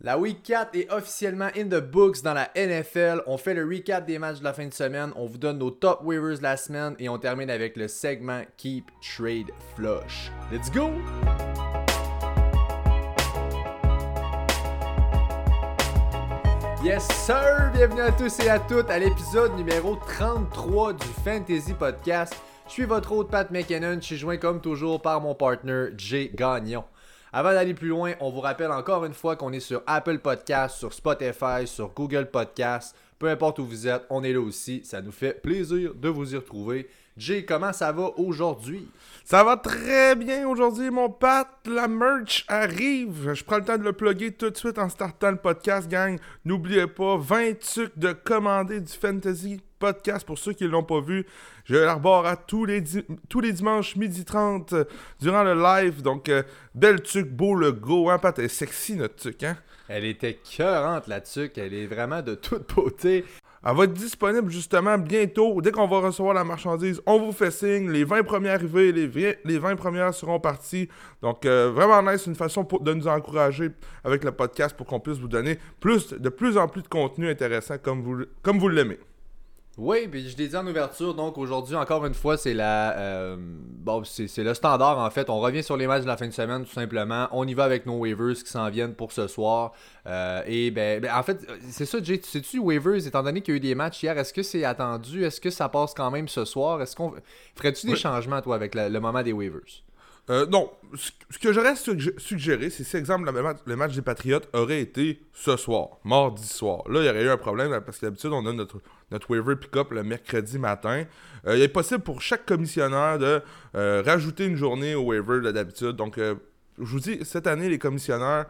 La Week 4 est officiellement in the books dans la NFL. On fait le recap des matchs de la fin de semaine, on vous donne nos top waivers de la semaine et on termine avec le segment Keep Trade Flush. Let's go! Yes sir! Bienvenue à tous et à toutes à l'épisode numéro 33 du Fantasy Podcast. Je suis votre hôte Pat McKinnon, je suis joint comme toujours par mon partner Jay Gagnon. Avant d'aller plus loin, on vous rappelle encore une fois qu'on est sur Apple Podcast, sur Spotify, sur Google Podcast. Peu importe où vous êtes, on est là aussi. Ça nous fait plaisir de vous y retrouver. Jay, comment ça va aujourd'hui? Ça va très bien aujourd'hui, mon Pat. La merch arrive. Je prends le temps de le plugger tout de suite en startant le podcast, gang. N'oubliez pas, 20 trucs de commander du Fantasy Podcast pour ceux qui ne l'ont pas vu. Je l'arbore à tous les, tous les dimanches midi 30 euh, durant le live. Donc, euh, belle tuque, beau le go, hein, Pat? Elle est sexy, notre tuque, hein? Elle était cœurante, la tuque. Elle est vraiment de toute beauté. Elle va être disponible justement bientôt. Dès qu'on va recevoir la marchandise, on vous fait signe. Les 20 premières arrivées, les, les 20 premières seront parties. Donc, euh, vraiment nice. une façon de nous encourager avec le podcast pour qu'on puisse vous donner de plus en plus de contenu intéressant comme vous l'aimez. Oui, puis je l'ai dit en ouverture, donc aujourd'hui, encore une fois, c'est la. Euh, bon, c'est le standard en fait. On revient sur les matchs de la fin de semaine, tout simplement. On y va avec nos waivers qui s'en viennent pour ce soir. Euh, et ben, ben, en fait, c'est ça, Jay. Sais-tu, waivers, étant donné qu'il y a eu des matchs hier, est-ce que c'est attendu? Est-ce que ça passe quand même ce soir? Est-ce qu'on. Ferais-tu des changements, toi, avec le moment des waivers? Euh, non, ce que j'aurais suggéré, c'est si, exemple, le match, des Patriotes aurait été ce soir, mardi soir. Là, il y aurait eu un problème parce que d'habitude, on a notre, notre waiver pick-up le mercredi matin. Euh, il est possible pour chaque commissionnaire de euh, rajouter une journée au waiver d'habitude. Donc, je vous dis, cette année, les commissionnaires,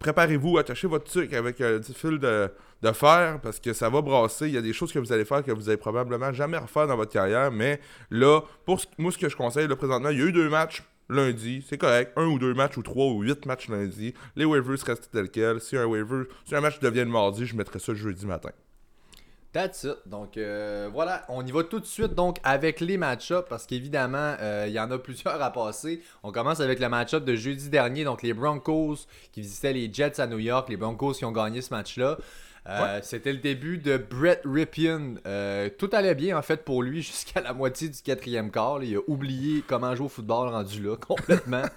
préparez-vous, attachez votre truc avec un fil de, de fer parce que ça va brasser. Il y a des choses que vous allez faire que vous allez probablement jamais refaire dans votre carrière. Mais là, pour moi, ce que je conseille, là, présentement, il y a eu deux matchs lundi, c'est correct. Un ou deux matchs ou trois ou huit matchs lundi. Les waivers restent tels quels. Si un waiver, si un match devient le mardi, je mettrai ça jeudi matin. That's it. Donc euh, voilà, on y va tout de suite donc avec les match-ups parce qu'évidemment, euh, il y en a plusieurs à passer. On commence avec le match-up de jeudi dernier, donc les Broncos qui visitaient les Jets à New York, les Broncos qui ont gagné ce match-là. Euh, c'était le début de Brett Ripien. tout allait bien en fait pour lui jusqu'à la moitié du quatrième quart. Il a oublié comment jouer au football rendu là complètement.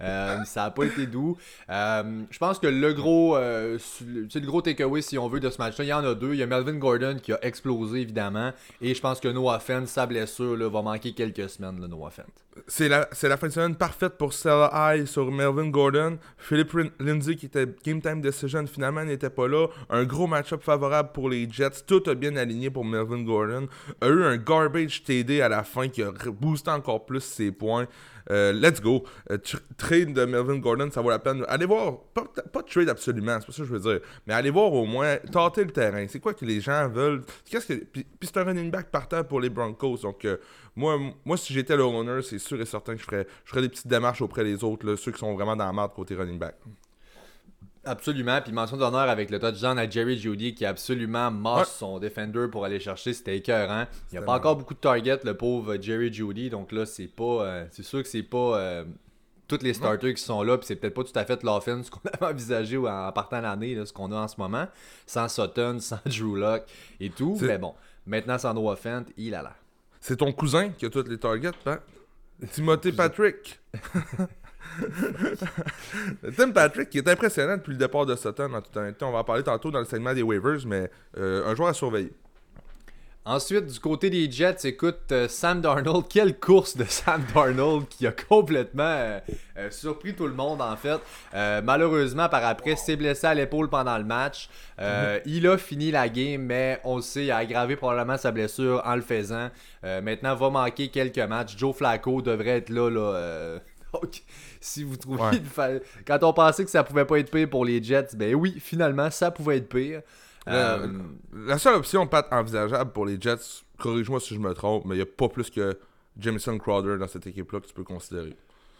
Euh, ça n'a pas été doux. Euh, je pense que le gros, euh, le gros takeaway, si on veut, de ce match-là, il y en a deux. Il y a Melvin Gordon qui a explosé, évidemment. Et je pense que Noah Fent, sa blessure, va manquer quelques semaines, le Noah Fent. C'est la, fin de semaine parfaite pour Stella High sur Melvin Gordon. Philip Lindsay, qui était Game Time Decision, finalement n'était pas là. Un gros match-up favorable pour les Jets. Tout a bien aligné pour Melvin Gordon. A eu un garbage TD à la fin qui a boosté encore plus ses points. Euh, let's go. Euh, trade de Melvin Gordon, ça vaut la peine. Allez voir, pas, pas trade absolument, c'est pas ça que je veux dire, mais allez voir au moins, tâter le terrain. C'est quoi que les gens veulent? Qu'est-ce que, puis, c'est un running back partant pour les Broncos. Donc, euh, moi, moi, si j'étais le owner, c'est sûr et certain que je ferais, je des petites démarches auprès des autres, ceux qui sont vraiment dans la merde côté running back. Absolument. Puis mention d'honneur avec le touchdown à Jerry Judy qui a absolument moss son defender pour aller chercher. C'était écœurant. Il n'y a pas encore beaucoup de targets, le pauvre Jerry Judy. Donc là, c'est pas. Euh, c'est sûr que c'est pas. Euh, tous les starters qui sont là, puis c'est peut-être pas tout à fait l'offense qu'on avait envisagé en partant l'année, ce qu'on a en ce moment, sans Sutton, sans Drew Lock et tout. Mais bon, maintenant sans Noah Fent, il a là. C'est ton cousin qui a tous les targets, hein? Timothée Patrick. Tim Patrick qui est impressionnant depuis le départ de Sutton en tout temps. On va en parler tantôt dans le segment des waivers, mais euh, un joueur à surveiller. Ensuite, du côté des Jets, écoute, euh, Sam Darnold, quelle course de Sam Darnold qui a complètement euh, surpris tout le monde en fait. malheureusement, par après, s'est blessé à l'épaule pendant le match. Mhm. Il a fini la game, mais on le sait, il a aggravé probablement sa blessure en le faisant. maintenant, va manquer quelques matchs. Joe Flacco devrait être là, là donc, si vous trouvez Quand on pensait que ça pouvait pas être pire pour les Jets, ben oui, finalement, ça pouvait être pire. Euh, la seule option pas envisageable pour les Jets, corrige-moi si je me trompe, mais il n'y a pas plus que Jameson Crowder dans cette équipe-là que tu peux considérer.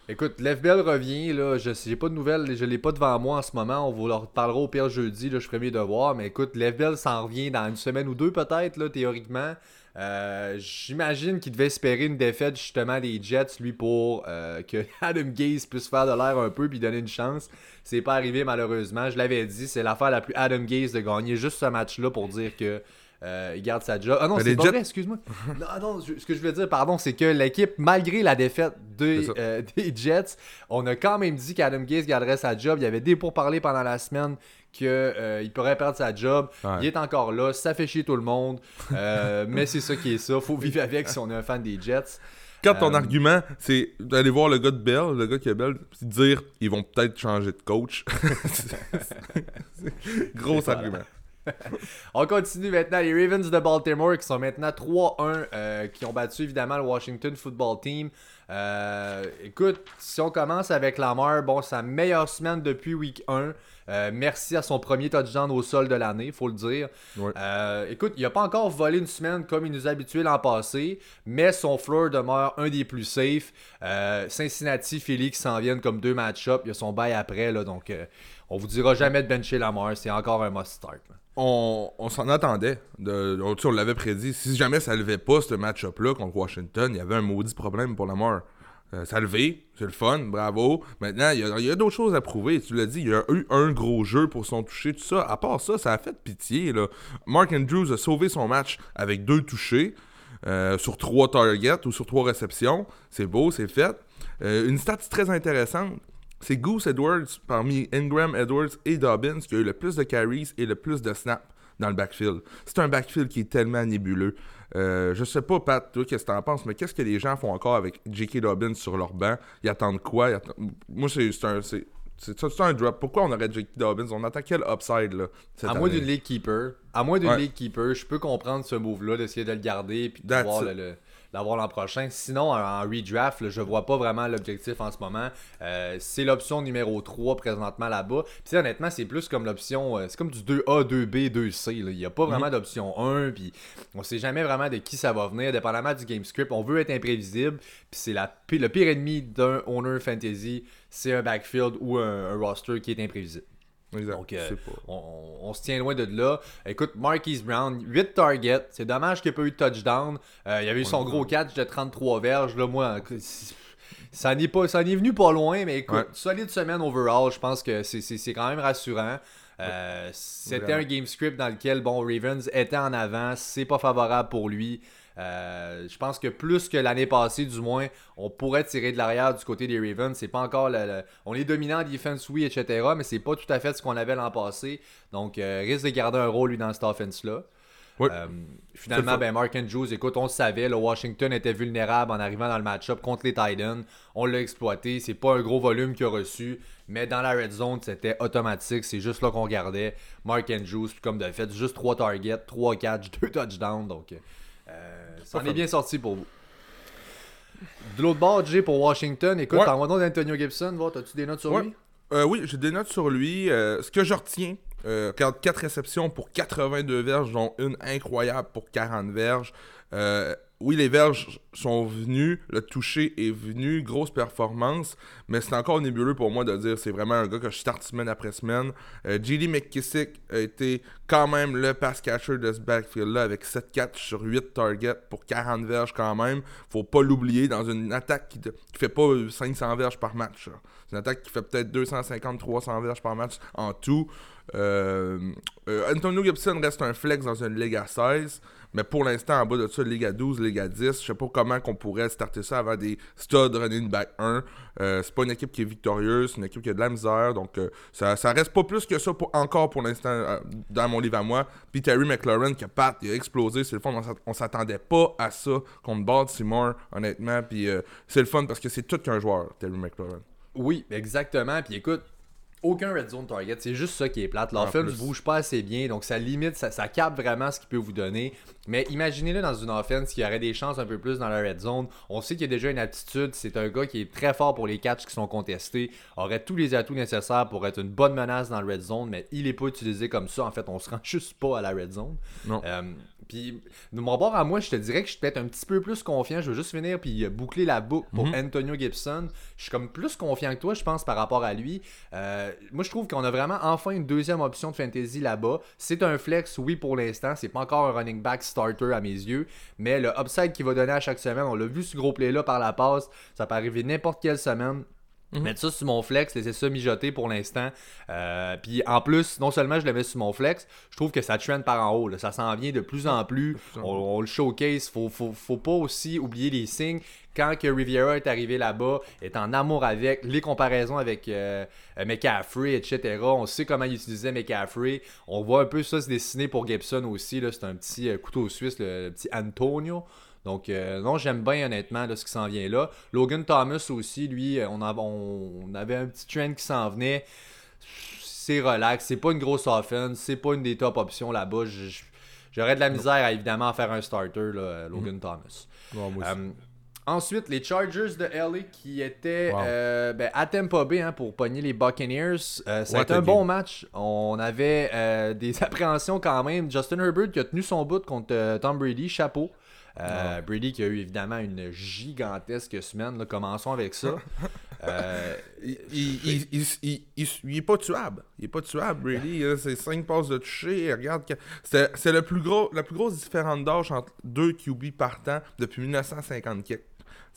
Écoute, Lev Bell revient, là, je j'ai pas de nouvelles, je l'ai pas devant moi en ce moment, on vous leur parlera au pire jeudi, là, je ferai mes devoirs, mais écoute, Lev Bell s'en revient dans une semaine ou deux peut-être, là, théoriquement. Euh, J'imagine qu'il devait espérer une défaite justement des Jets, lui, pour euh, que Adam Gaze puisse faire de l'air un peu puis donner une chance. C'est pas arrivé malheureusement. Je l'avais dit, c'est l'affaire la plus Adam Gaze de gagner juste ce match-là pour dire que euh, il garde sa job. Ah non, c'est pas Jets- vrai, excuse-moi. non, non, je- ce que je veux dire, pardon, c'est que l'équipe, malgré la défaite euh, des Jets, on a quand même dit qu'Adam Gaze garderait sa job. Il y avait des pourparlers pendant la semaine qu'il pourrait perdre sa job. Ouais. Il est encore là, ça fait chier tout le monde. Euh, mais c'est ça qui est ça. Faut vivre avec si on est un fan des Jets. Quand ton Euh, argument, c'est d'aller voir le gars de Bell, le gars qui est Bell, puis dire ils vont peut-être changer de coach. Gros argument. On continue maintenant. Les Ravens de Baltimore qui sont maintenant 3-1, euh, qui ont battu évidemment le Washington Football Team. Euh, écoute, si on commence avec Lamar, bon, sa meilleure semaine depuis week 1. Euh, merci à son premier touchdown au sol de l'année, faut le dire. Ouais. Euh, écoute, il a pas encore volé une semaine comme il nous a habitués l'an passé, mais son floor demeure un des plus safe. Cincinnati, Philly qui s'en viennent comme deux match-up. Il y a son bail après, là, donc on vous dira jamais de bencher Lamar. C'est encore un must-start. On, s'en attendait. On, on l'avait prédit. Si jamais ça levait pas ce match-up-là contre Washington, il y avait un maudit problème pour Lamar. Euh, ça a c'est le fun, bravo. Maintenant, il y a, d'autres choses à prouver. Tu l'as dit, il y a eu un gros jeu pour son toucher, tout ça. À part ça, ça a fait pitié. Mark Andrews a sauvé son match avec deux touchés euh, sur trois targets ou sur trois réceptions. C'est beau, c'est fait. Euh, une stat très intéressante. C'est Goose Edwards parmi Ingram, Edwards et Dobbins qui a eu le plus de carries et le plus de snaps dans le backfield. C'est un backfield qui est tellement nébuleux. Euh, je sais pas, Pat, toi, qu'est-ce que t'en penses, mais qu'est-ce que les gens font encore avec J.K. Dobbins sur leur banc? Ils attendent quoi? Ils attendent- Moi, c'est un. C'est un drop. Pourquoi on aurait J.K. Dobbins? On attend quel upside, là cette À moins d'une League Keeper, à moins d'une Ouais. League Keeper, je peux comprendre ce move-là, d'essayer de le garder puis de That's pouvoir le- le- l'avoir l'an prochain. Sinon, en, redraft, là, je vois pas vraiment l'objectif en ce moment. Euh, c'est l'option numéro 3 présentement là-bas. Puis honnêtement, c'est plus comme l'option. euh, c'est comme du 2A, 2B, 2C. là. Il n'y a pas vraiment d'option 1. Puis on sait jamais vraiment de qui ça va venir, dépendamment du game script. On veut être imprévisible. Puis c'est le pire ennemi d'un owner fantasy, c'est un backfield ou un- un roster qui est imprévisible. Exact. Donc, euh, on, on- on se tient loin de là. Écoute, Marquise Brown, 8 targets. C'est dommage qu'il n'y ait pas eu de touchdown. Euh, il y avait eu son gros catch de 33 verges. Là, moi, ça n'est pas, ça venu pas loin, mais écoute, Ouais. solide semaine overall. Je pense que c'est- quand même rassurant. Euh, C'était un game script dans lequel, bon, Ravens était en avant. C'est pas favorable pour lui. Euh, je pense que plus que l'année passée, du moins, on pourrait tirer de l'arrière du côté des Ravens. C'est pas encore le, le- on est dominant en defense, oui, etc. Mais c'est pas tout à fait ce qu'on avait l'an passé. Donc, euh, risque de garder un rôle lui dans cette offense-là. Euh, finalement, ben Mark Andrews, écoute, on le savait, le Washington était vulnérable en arrivant dans le match-up contre les Titans. On l'a exploité. C'est pas un gros volume qu'il a reçu, mais dans la red zone, c'était automatique. C'est juste là qu'on regardait. Mark Andrews, puis comme de fait, juste 3 targets, 3 catches, 2 touchdowns. Donc, euh, ça en est bien sorti pour vous. De l'autre bord, Jay, pour Washington, écoute, Ouais. en d'Antonio Gibson, va, t'as-tu des notes sur Ouais. lui? Euh, oui, j'ai des notes sur lui. Euh, ce que je retiens, euh, 4 réceptions pour 82 verges, dont une incroyable pour 40 verges. Oui, les verges sont venues, le toucher est venu, grosse performance, mais c'est encore nébuleux pour moi de dire c'est vraiment un gars que je starte semaine après semaine. Euh, J.D. McKissick a été quand même le pass catcher de ce backfield-là avec 7 catch sur 8 targets pour 40 verges quand même. Faut pas l'oublier dans une attaque qui, qui fait pas 500 verges par match. C'est une attaque qui fait peut-être 250-300 verges par match en tout. Euh, euh, Antonio Gibson reste un flex dans une Ligue à 16, mais pour l'instant, en bas de ça, Ligue à 12, Ligue à 10. Je sais pas comment qu'on pourrait starter ça avant des studs running back 1. Euh, c'est pas une équipe qui est victorieuse, c'est une équipe qui a de la misère, donc euh, ça, ça reste pas plus que ça pour, encore pour l'instant euh, dans mon livre à moi. Puis Terry McLaurin, qui a Pat, il a explosé, c'est le fun, on s'attendait pas à ça contre Baltimore, honnêtement, puis euh, c'est le fun parce que c'est tout qu'un joueur, Terry McLaurin. Oui, exactement. Puis écoute, aucun red zone target. C'est juste ça qui est plate. L'offense ne bouge pas assez bien, donc ça limite, ça, ça capte vraiment ce qu'il peut vous donner. Mais imaginez-le dans une offense qui aurait des chances un peu plus dans la red zone. On sait qu'il y a déjà une aptitude. C'est un gars qui est très fort pour les catchs qui sont contestés. Aurait tous les atouts nécessaires pour être une bonne menace dans la red zone, mais il n'est pas utilisé comme ça. En fait, on se rend juste pas à la red zone. Non. Euh, puis, de mon bord à moi, je te dirais que je suis peut-être un petit peu plus confiant. Je veux juste finir puis boucler la boucle pour Mhm. Antonio Gibson. Je suis comme plus confiant que toi, je pense, par rapport à lui. Euh, moi, je trouve qu'on a vraiment enfin une deuxième option de fantasy là-bas. C'est un flex, oui, pour l'instant. C'est pas encore un running back starter à mes yeux. Mais le upside qu'il va donner à chaque semaine, on l'a vu ce gros play-là par la passe. Ça peut arriver n'importe quelle semaine. Mettre ça sur mon flex, laisser ça mijoter pour l'instant. Euh, puis en plus, non seulement je le mets sur mon flex, je trouve que ça trend par en haut. là. Ça s'en vient de plus en plus. On, on le showcase. Faut, faut, faut pas aussi oublier les signes. Quand que Riviera est arrivé là-bas, est en amour avec, les comparaisons avec euh, euh, McCaffrey, etc. On sait comment il utilisait McCaffrey. On voit un peu ça se dessiner pour Gibson aussi. C'est un petit euh, couteau suisse, le, le petit Antonio. Donc, euh, non, j'aime bien honnêtement là, ce qui s'en vient là. Logan Thomas aussi, lui, euh, on, av- on avait un petit trend qui s'en venait. C'est relax, c'est pas une grosse offense, c'est pas une des top options là-bas. J'aurais de la misère à évidemment faire un starter, là, Logan Thomas. Ouais, moi aussi. Euh, ensuite, les Chargers de LA qui étaient Wow. euh, ben, à Tampa Bay hein, pour pogner les Buccaneers. Euh, ça a What été a un bon match. On avait euh, des appréhensions quand même. Justin Herbert qui a tenu son bout contre euh, Tom Brady, chapeau. Euh, Brady qui a eu évidemment une gigantesque semaine. là. Commençons avec ça. Euh, Il, il, il, il, il- il- il est pas tuable. Il est pas tuable, Brady. là, C'est 5 passes de toucher. Regarde, que- c'est c'est le plus gros, la plus grosse différence d'âge entre deux QB partants depuis 1950 quelque.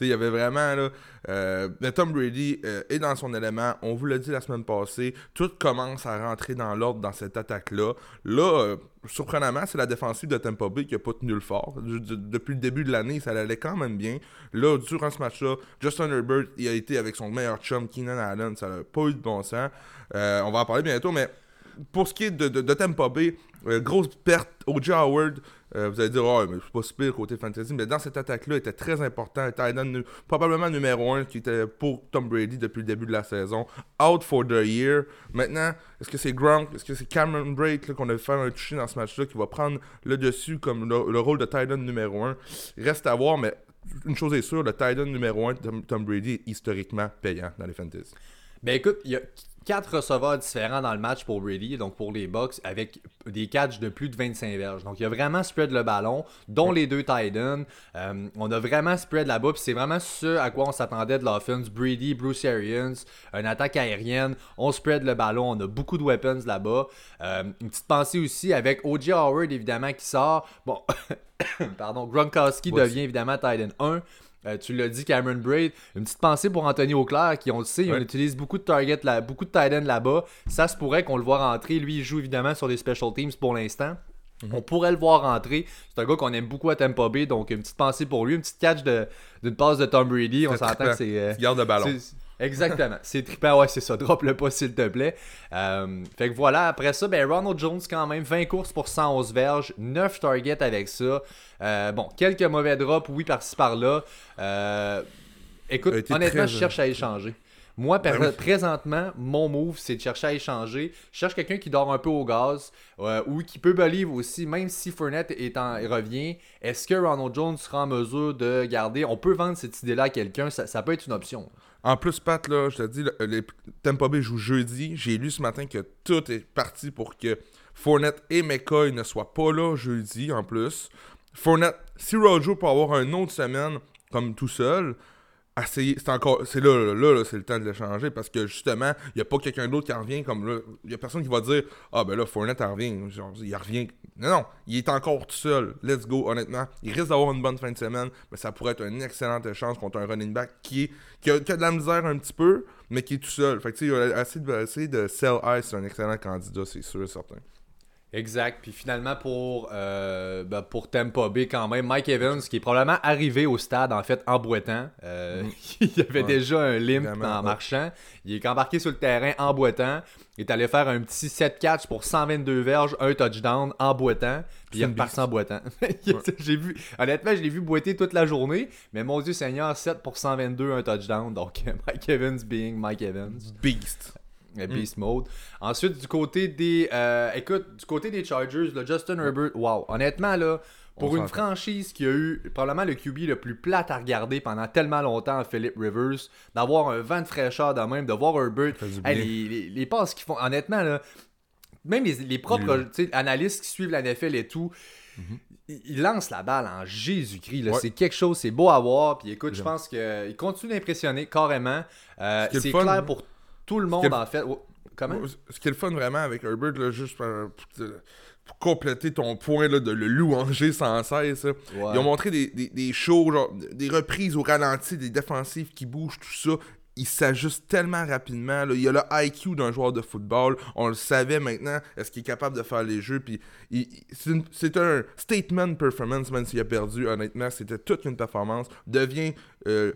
Il y avait vraiment là, euh, Tom Brady euh, est dans son élément. On vous l'a dit la semaine passée. Tout commence à rentrer dans l'ordre dans cette attaque-là. Là, euh, surprenamment, c'est la défensive de Tampa Bay qui a pas tenu le fort. De- de- depuis le début de l'année, ça allait quand même bien. Là, durant ce match-là, Justin Herbert, il a été avec son meilleur chum, Keenan Allen. Ça n'a pas eu de bon sens. On va en parler bientôt, mais pour ce qui est de, de, de Tampa Bay, euh, grosse perte. O.J. Howard, euh, vous allez dire, oh, mais c'est pas si pire côté fantasy, mais dans cette attaque-là, était très important. Nu- probablement numéro 1 qui était pour Tom Brady depuis le début de la saison. Out for the year. Maintenant, est-ce que c'est Gronk, est-ce que c'est Cameron Brake qu'on a fait un toucher dans ce match-là qui va prendre le dessus comme le, le rôle de end numéro 1 Reste à voir, mais une chose est sûre, le end numéro 1 de Tom, Tom Brady est historiquement payant dans les fantasy. Ben écoute, il y a quatre receveurs différents dans le match pour Brady, donc pour les Bucks, avec des catchs de plus de 25 verges. Donc il y a vraiment spread le ballon, dont les deux tight ends. Euh, on a vraiment spread là-bas, puis c'est vraiment ce à quoi on s'attendait de l'offense. Brady, Bruce Arians, une attaque aérienne, on spread le ballon, on a beaucoup de weapons là-bas. Euh, une petite pensée aussi avec O.J. Howard, évidemment, qui sort. Bon, pardon, Gronkowski devient évidemment tight end 1. Euh, tu l'as dit, Cameron Braid. Une petite pensée pour Anthony Auclair, qui, on le sait, on Ouais. utilise beaucoup de targets, là, beaucoup de tight ends là-bas. Ça se pourrait qu'on le voit rentrer. Lui, il joue évidemment sur des special teams pour l'instant. Mhm. On pourrait le voir rentrer. C'est un gars qu'on aime beaucoup à Tampa Bay, donc une petite pensée pour lui. Une petite catch d'une passe de Tom Brady. On s'entend que c'est. euh, Tu gardes le ballon. Exactement. c'est trippant, ouais, c'est ça. Drop le pas, s'il te plaît. Euh, fait que voilà, après ça, ben Ronald Jones, quand même, 20 courses pour 111 verges, 9 targets avec ça. Euh, bon, quelques mauvais drops, oui, par-ci par-là. Euh, écoute, honnêtement, très- je cherche à échanger. Moi, Ben oui. présentement, mon move, c'est de chercher à échanger. Je cherche quelqu'un qui dort un peu au gaz euh, ou qui peut believe aussi, même si Fournette est en, revient. Est-ce que Ronald Jones sera en mesure de garder? On peut vendre cette idée-là à quelqu'un, ça, ça peut être une option. En plus, Pat, là, je te dis, le- les Tampa Bay joue jeudi. J'ai lu ce matin que tout est parti pour que Fournette et McCoy ne soient pas là jeudi, en plus. Fournette, si Rojo peut avoir une autre semaine comme tout seul, c'est encore, c'est là, là, là, c'est le temps de l'échanger parce que justement, il n'y a pas quelqu'un d'autre qui en revient comme là. Il n'y a personne qui va dire Ah ben là, Fournette en revient. Genre, il revient. Non, non, il est encore tout seul. Let's go, honnêtement. Il risque d'avoir une bonne fin de semaine, mais ça pourrait être une excellente chance contre un running back qui, est, qui a de la misère un petit peu, mais qui est tout seul. Fait que tu sais, essayer de, essayer de sell high, c'est un excellent candidat, c'est sûr et certain. Exact. Puis finalement, pour, euh, ben, pour Tampa Bay, quand même, Mike Evans, qui est probablement arrivé au stade, en fait, en boitant. Euh, il y avait. Ouais. déjà un limp en ouais. marchant. Il est embarqué sur le terrain en boitant. Il est allé faire un petit 7 catch pour 122 verges, un touchdown en boitant. Puis il reparti en boitant. J'ai vu, honnêtement, je l'ai vu boiter toute la journée. Mais mon Dieu Seigneur, 7 pour 122, un touchdown. Donc Mike Evans being Mike Evans. Beast. Euh, Beast Mode. Ensuite, du côté des. euh, écoute, du côté des Chargers, le Justin Herbert, wow. Honnêtement, là, pour On une franchise qui a eu probablement le QB le plus plate à regarder pendant tellement longtemps, Philip Rivers, d'avoir un vent de fraîcheur de même, de voir Herbert. Hey, les, les, les passes qu'ils font, honnêtement, là, même les, les propres analystes qui suivent la NFL et tout, ils, ils lancent la balle en Jésus-Christ. Ouais. C'est quelque chose, c'est beau à voir. Puis écoute, je pense qu'il continue d'impressionner carrément. Euh, c'est clair pour tout le monde, en fait. Comment? Ce qui est le fun vraiment avec Herbert, là, juste pour, pour te- pour compléter ton point là, de le louanger sans cesse, là, Ouais. ils ont montré des, des, des shows, genre, des reprises au ralenti, des défensives qui bougent, tout ça. Il s'ajuste tellement rapidement. là. Il a le IQ d'un joueur de football. On le savait maintenant. Est-ce qu'il est capable de faire les jeux? Puis c'est un statement performance, même s'il a perdu. Honnêtement, c'était toute une performance. Devient. Euh,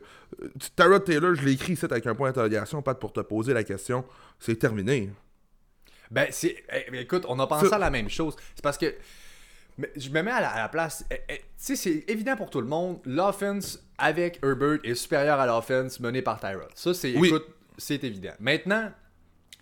Tyrod Taylor, je l'ai écrit ici avec un point d'interrogation, pas pour te poser la question. C'est terminé. Ben, c'est. eh, écoute, on a pensé à la même chose. C'est parce que. Mais je me mets à la, à la place. eh, eh, tu sais, c'est évident pour tout le monde. L'offense avec Herbert est supérieure à l'offense menée par Tyrod. Ça, c'est. Oui. Écoute, c'est évident. Maintenant,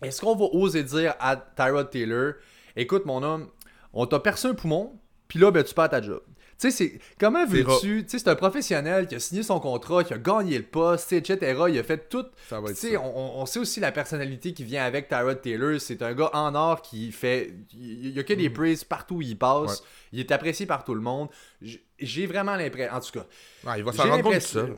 est-ce qu'on va oser dire à Tyrod Taylor écoute, mon homme, on t'a percé un poumon, puis là, ben, tu perds ta job. Tu sais, c'est. Comment veux-tu. Tu sais, c'est un professionnel qui a signé son contrat, qui a gagné le poste, etc. Il a fait tout. Ça va être Tu sais, ça. on, on sait aussi la personnalité qui vient avec Tyrod Taylor. C'est un gars en or qui fait. Il y a que des praises partout où il passe. Mm. Ouais. Il est apprécié par tout le monde. J'ai vraiment l'impression. En tout cas. Il va s'en rendre compte seul.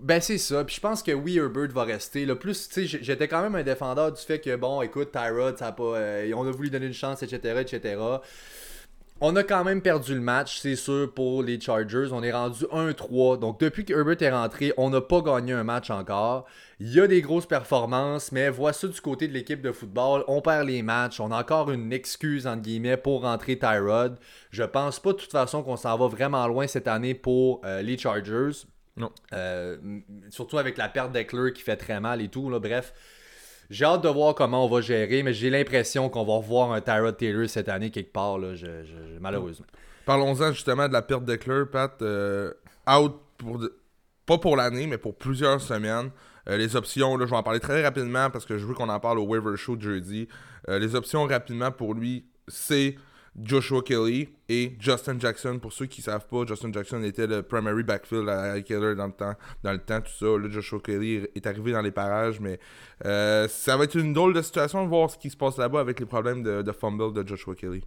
Ben c'est ça, puis je pense que oui, Herbert va rester. Là, plus, tu sais, j'étais quand même un défendeur du fait que, bon, écoute, Tyrod, ça a pas, euh, on a voulu lui donner une chance, etc., etc. On a quand même perdu le match, c'est sûr, pour les Chargers. On est rendu 1-3. Donc, depuis que Herbert est rentré, on n'a pas gagné un match encore. Il y a des grosses performances, mais vois ça du côté de l'équipe de football. On perd les matchs. On a encore une excuse, entre guillemets, pour rentrer Tyrod. Je pense pas, de toute façon, qu'on s'en va vraiment loin cette année pour euh, les Chargers. Non. Euh, surtout avec la perte d'Eckler qui fait très mal et tout. Là, bref, j'ai hâte de voir comment on va gérer, mais j'ai l'impression qu'on va revoir un Tyrod Taylor cette année quelque part, là, malheureusement. Parlons-en justement de la perte d'Eckler, Pat. euh, out pour. de- Pas pour l'année, mais pour plusieurs semaines. Euh, les options, là, je vais en parler très rapidement parce que je veux qu'on en parle au waiver show de jeudi. Euh, les options rapidement pour lui, c'est Joshua Kelly et Justin Jackson. Pour ceux qui savent pas, Justin Jackson était le primary backfield à Keller dans le temps, dans le temps, tout ça. Là, Joshua Kelly est arrivé dans les parages, mais euh, ça va être une drôle de situation de voir ce qui se passe là-bas avec les problèmes de, de fumble de Joshua Kelly.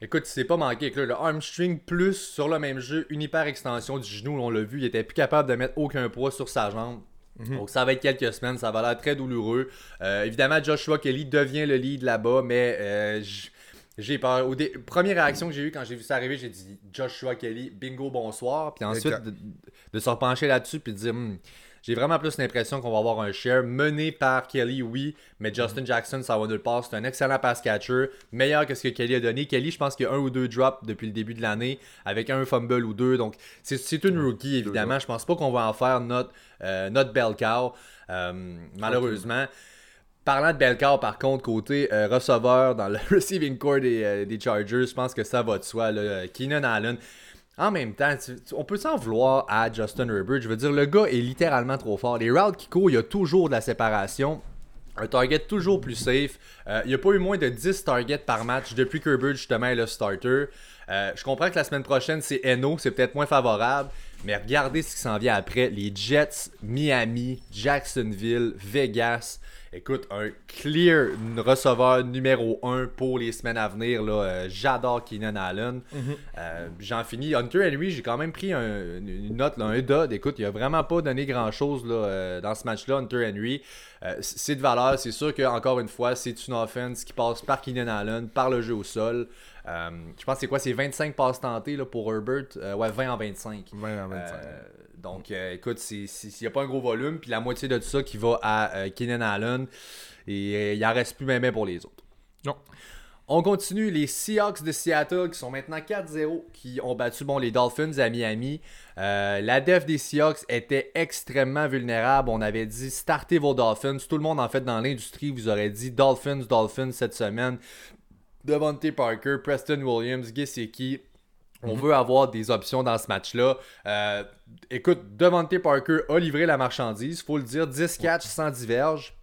Écoute, c'est pas manqué là, le armstring plus sur le même jeu, une hyper extension du genou, on l'a vu, il était plus capable de mettre aucun poids sur sa jambe. Donc ça va être quelques semaines, ça va l'air très douloureux. Euh, évidemment, Joshua Kelly devient le lead là-bas, mais euh, j'ai peur. Au dé- Première réaction que j'ai eue quand j'ai vu ça arriver, j'ai dit Joshua Kelly, bingo, bonsoir. Puis ensuite, de, de se repencher là-dessus puis de dire Hmm, j'ai vraiment plus l'impression qu'on va avoir un share mené par Kelly, oui, mais Justin Jackson, ça va nulle part. C'est un excellent pass catcher, meilleur que ce que Kelly a donné. Kelly, je pense qu'il y a un ou deux drops depuis le début de l'année, avec un fumble ou deux. Donc, c'est- c'est une rookie, évidemment. Je pense pas qu'on va en faire notre, euh, notre bell cow, euh, malheureusement. Parlant de bell cow, par contre, côté euh, receveur dans le receiving core des, euh, des Chargers, je pense que ça va de soi. Là. Keenan Allen. En même temps, on peut s'en vouloir à Justin Herbert. Je veux dire, le gars est littéralement trop fort. Les routes qui courent, il y a toujours de la séparation. Un target toujours plus safe. Euh, il n'y a pas eu moins de 10 targets par match depuis que Herbert, justement, est le starter. Euh, je comprends que la semaine prochaine, c'est Eno, c'est peut-être moins favorable. Mais regardez ce qui s'en vient après. Les Jets, Miami, Jacksonville, Vegas. Écoute, un clear receveur numéro 1 pour les semaines à venir. là. Euh, J'adore Keenan Allen. Euh, J'en finis. Hunter Henry, j'ai quand même pris un- une note, là, un dod. Écoute, il a vraiment pas donné grand-chose là, euh, dans ce match-là, Hunter Henry. C'est de valeur. C'est sûr que encore une fois, c'est une offense qui passe par Keenan Allen, par le jeu au sol. Euh, je pense que c'est quoi? C'est 25 passes tentées là, pour Herbert. Euh, ouais, 20 en 25. 20 à 25. Euh, donc, écoute, s'il n'y a pas un gros volume, puis la moitié de tout ça qui va à Keenan Allen, et il en reste plus même pour les autres. Non. On continue, les Seahawks de Seattle qui sont maintenant 4-0, qui ont battu bon, les Dolphins à Miami. Euh, la def des Seahawks était extrêmement vulnérable. On avait dit startez vos Dolphins. Tout le monde, en fait, dans l'industrie, vous aurait dit Dolphins, Dolphins cette semaine. Devontae Parker, Preston Williams, Gesicki. On veut avoir des options dans ce match-là. Euh, écoute, Devontae Parker a livré la marchandise, faut le dire. 10 catchs sans diverge.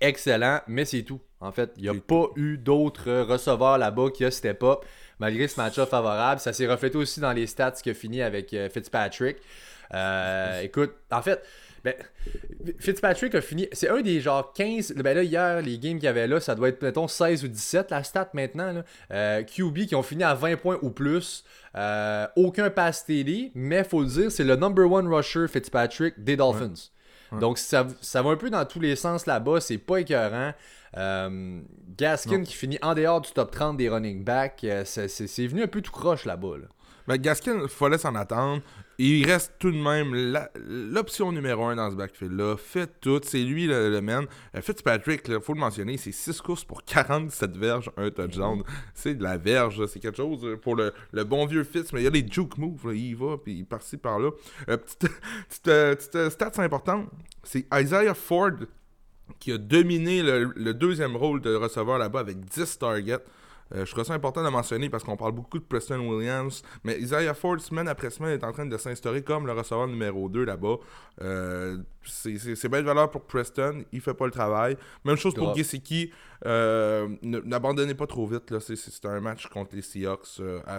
excellent, mais c'est tout. En fait, il n'y a pas eu d'autres receveurs là-bas qui a step up malgré ce match-up favorable. Ça s'est reflété aussi dans les stats qui a fini avec euh, Fitzpatrick. Euh, écoute, en fait, ben, Fitzpatrick a fini. C'est un des genre 15. Ben là, hier, les games qu'il y avait là, ça doit être, mettons, 16 ou 17 la stat maintenant. là. Euh, QB qui ont fini à 20 points ou plus. Euh, aucun pass TD, mais faut le dire, c'est le number one rusher Fitzpatrick des Dolphins. Ouais. Donc ça, ça va un peu dans tous les sens là-bas, c'est pas écœurant. Euh, Gaskin Non. qui finit en dehors du top 30 des running backs, c'est- venu un peu tout croche là-bas. là. Ben, Gaskin, il fallait s'en attendre. Il reste tout de même l'option numéro un dans ce backfield-là. Fait tout. C'est lui le, le man. Euh, Fitzpatrick, il faut le mentionner, c'est 6 courses pour 47 verges, un touchdown. C'est de la verge. C'est quelque chose euh, pour le, le bon vieux Fitz. Mais il y a les juke moves. là. Il va, puis il par-ci, par-là. Euh, petite petite, petite, stats importante. C'est Isaiah Ford qui a dominé le, le deuxième rôle de receveur là-bas avec 10 targets. Euh, je trouve ça important de mentionner parce qu'on parle beaucoup de Preston Williams, mais Isaiah Ford, semaine après semaine, est en train de s'instaurer comme le receveur numéro 2 là-bas. Euh, c'est belle valeur pour Preston, il fait pas le travail. Même chose pour. Gesicki, euh, ne- n'abandonnez pas trop vite, c'est un match contre les Seahawks à,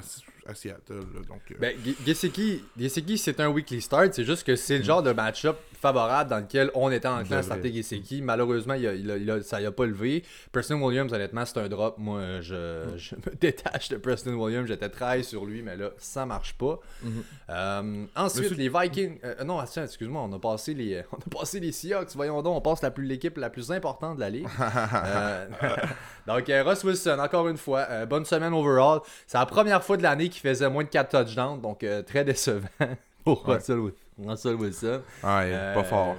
à Seattle. là. donc, euh, Ben, Ge- Gesicki, c'est un weekly start. C'est juste que c'est le genre de match-up favorable dans lequel on était enclin à Devrait. starter Gesicki. Malheureusement, il a- il a- il a- ça n'a pas levé. Preston Williams, honnêtement, c'est un drop. Moi, je, je me détache de Preston Williams. J'étais très sur lui, mais là, ça marche pas. Mhm. Euh, ensuite, les Vikings. euh, non, excuse-moi, on a passé les, on a passé les Seahawks. Voyons donc, on passe la plus l'équipe la plus importante de la ligue. Donc, Russ Wilson, encore une fois, bonne semaine overall. C'est la première fois de l'année qu'il faisait moins de 4 touchdowns, donc euh, très décevant pour Ouais. Russell, Russell Wilson. ouais, Euh, pas fort.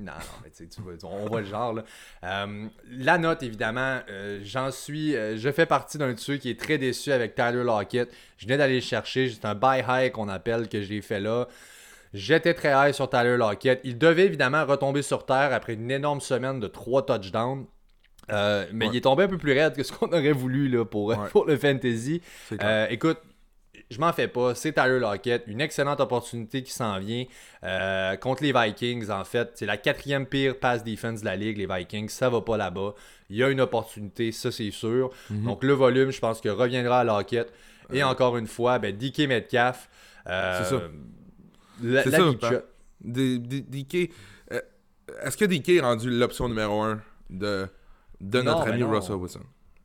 Non, non, mais tu sais, tu vois, on voit le genre. Là. Euh, la note, évidemment, euh, j'en suis. euh, je fais partie d'un de ceux qui est très déçu avec Tyler Lockett. Je venais d'aller le chercher. C'est un buy high qu'on appelle que j'ai fait là. J'étais très high sur Tyler Lockett. Il devait évidemment retomber sur terre après une énorme semaine de 3 touchdowns. Mais Ouais. il est tombé un peu plus raide que ce qu'on aurait voulu là, pour, Ouais. pour le fantasy. Écoute, je m'en fais pas. C'est Tyler Lockett. Une excellente opportunité qui s'en vient euh, contre les Vikings. En fait, c'est la quatrième pire pass defense de la ligue, les Vikings. Ça va pas là-bas. Il y a une opportunité, ça c'est sûr. Mhm. Donc le volume, je pense que reviendra à Lockett. Et encore une fois, ben, DK Metcalf. euh, C'est ça. La, ça, DK, euh, est-ce que DK est rendu l'option numéro 1 de, de notre ben ami non. Russell Wilson?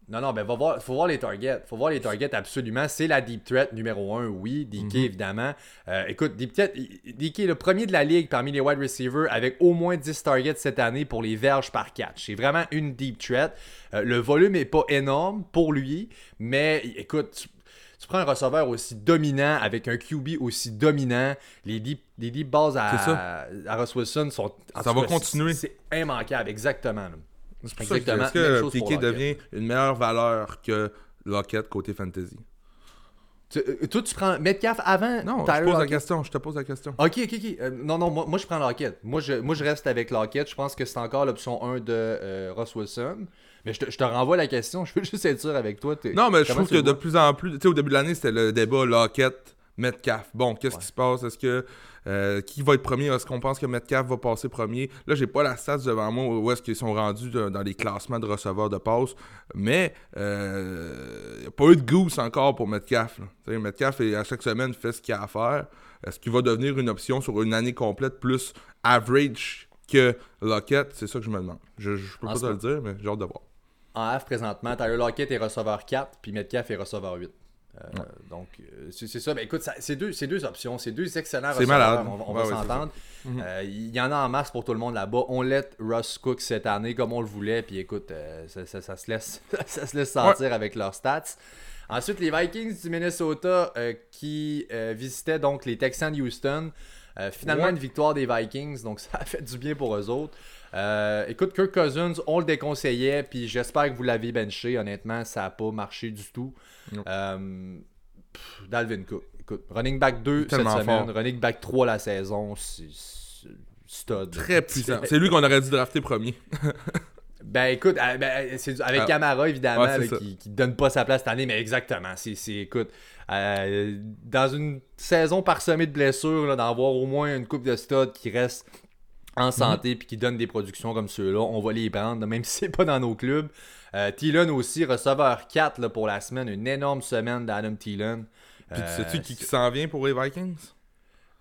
Non, non, ben va voir, faut voir les targets. Faut voir les targets absolument. C'est la deep threat numéro un, oui. DK, Mhm. évidemment. Euh, écoute, deep threat, DK est le premier de la ligue parmi les wide receivers avec au moins 10 targets cette année pour les verges par catch. C'est vraiment une deep threat. Euh, le volume est pas énorme pour lui, mais écoute, tu, tu prends un receveur aussi dominant avec un QB aussi dominant. Les deep, les deep balls à, à Russ Wilson sont. Ça va cas, continuer. C'est c'est immanquable, exactement. là. C'est pour ça que- Exactement. Est-ce que Lockett. devient une meilleure valeur que Lockett côté fantasy? Tu- euh, toi, tu prends Metcalf avant Non, Tyler je pose la question, je te pose la question. Ok, ok, ok. Euh, non, non, moi, moi, je prends Lockett. Moi je, moi, je reste avec Lockett. Je pense que c'est encore l'option 1 de euh, Ross Wilson. Mais je te, je te renvoie la question. Je veux juste être sûr avec toi. T'es- Non, mais je trouve que de plus en plus, tu sais, au début de l'année, c'était le débat Lockett, Metcalf. Bon, qu'est-ce Ouais. qui se passe? Est-ce que euh, qui va être premier? Est-ce qu'on pense que Metcalf va passer premier? Là, j'ai pas la stats devant moi où est-ce qu'ils sont rendus de- dans les classements de receveurs de passe, mais euh, y a pas eu de goose encore pour Metcalf. là. Metcalf, à chaque semaine, fait ce qu'il a à faire. Est-ce qu'il va devenir une option sur une année complète plus average que Lockett? C'est ça que je me demande. Je, je peux En pas te le dire, mais j'ai hâte de voir. En F présentement, Tyler Lockett est receveur 4, puis Metcalf est receveur 8. Euh, Donc, euh, c'est ça. Ben, écoute, c'est deux, deux options. C'est deux excellents C'est malade. On, va- on ouais, s'entendre. Mhm. Euh, Il y en a en masse pour tout le monde là-bas. On let Russ Cook cette année comme on le voulait. Puis écoute, euh, ça, ça- ça se laisse, ça se laisse sentir avec leurs stats. Ensuite, les Vikings du Minnesota qui visitaient donc les Texans de Houston. Finalement, une victoire des Vikings, donc ça a fait du bien pour eux autres. Euh, écoute, Kirk Cousins, on le déconseillait, puis j'espère que vous l'avez benché. Honnêtement, ça n'a pas marché du tout. Euh, pff, Dalvin Cook. Écoute, running back 2 cette semaine, fort. running back 3 la saison. C'est stud. Très puissant. C'est lui qu'on aurait dû drafter premier. Ben écoute, euh, ben, c'est avec Ah. Camara évidemment, Ouais, là, qui, qui donne pas sa place cette année, mais exactement. C'est, écoute, euh, dans une saison parsemée de blessures, d'en voir au moins une coupe de studs qui reste en santé puis qui donnent des productions comme ceux-là, on va les prendre, même si c'est pas dans nos clubs. Euh, Thielen aussi, receveur 4 là, pour la semaine, une énorme semaine d'Adam Thielen. Puis Euh, sais-tu qui, s'en vient pour les Vikings?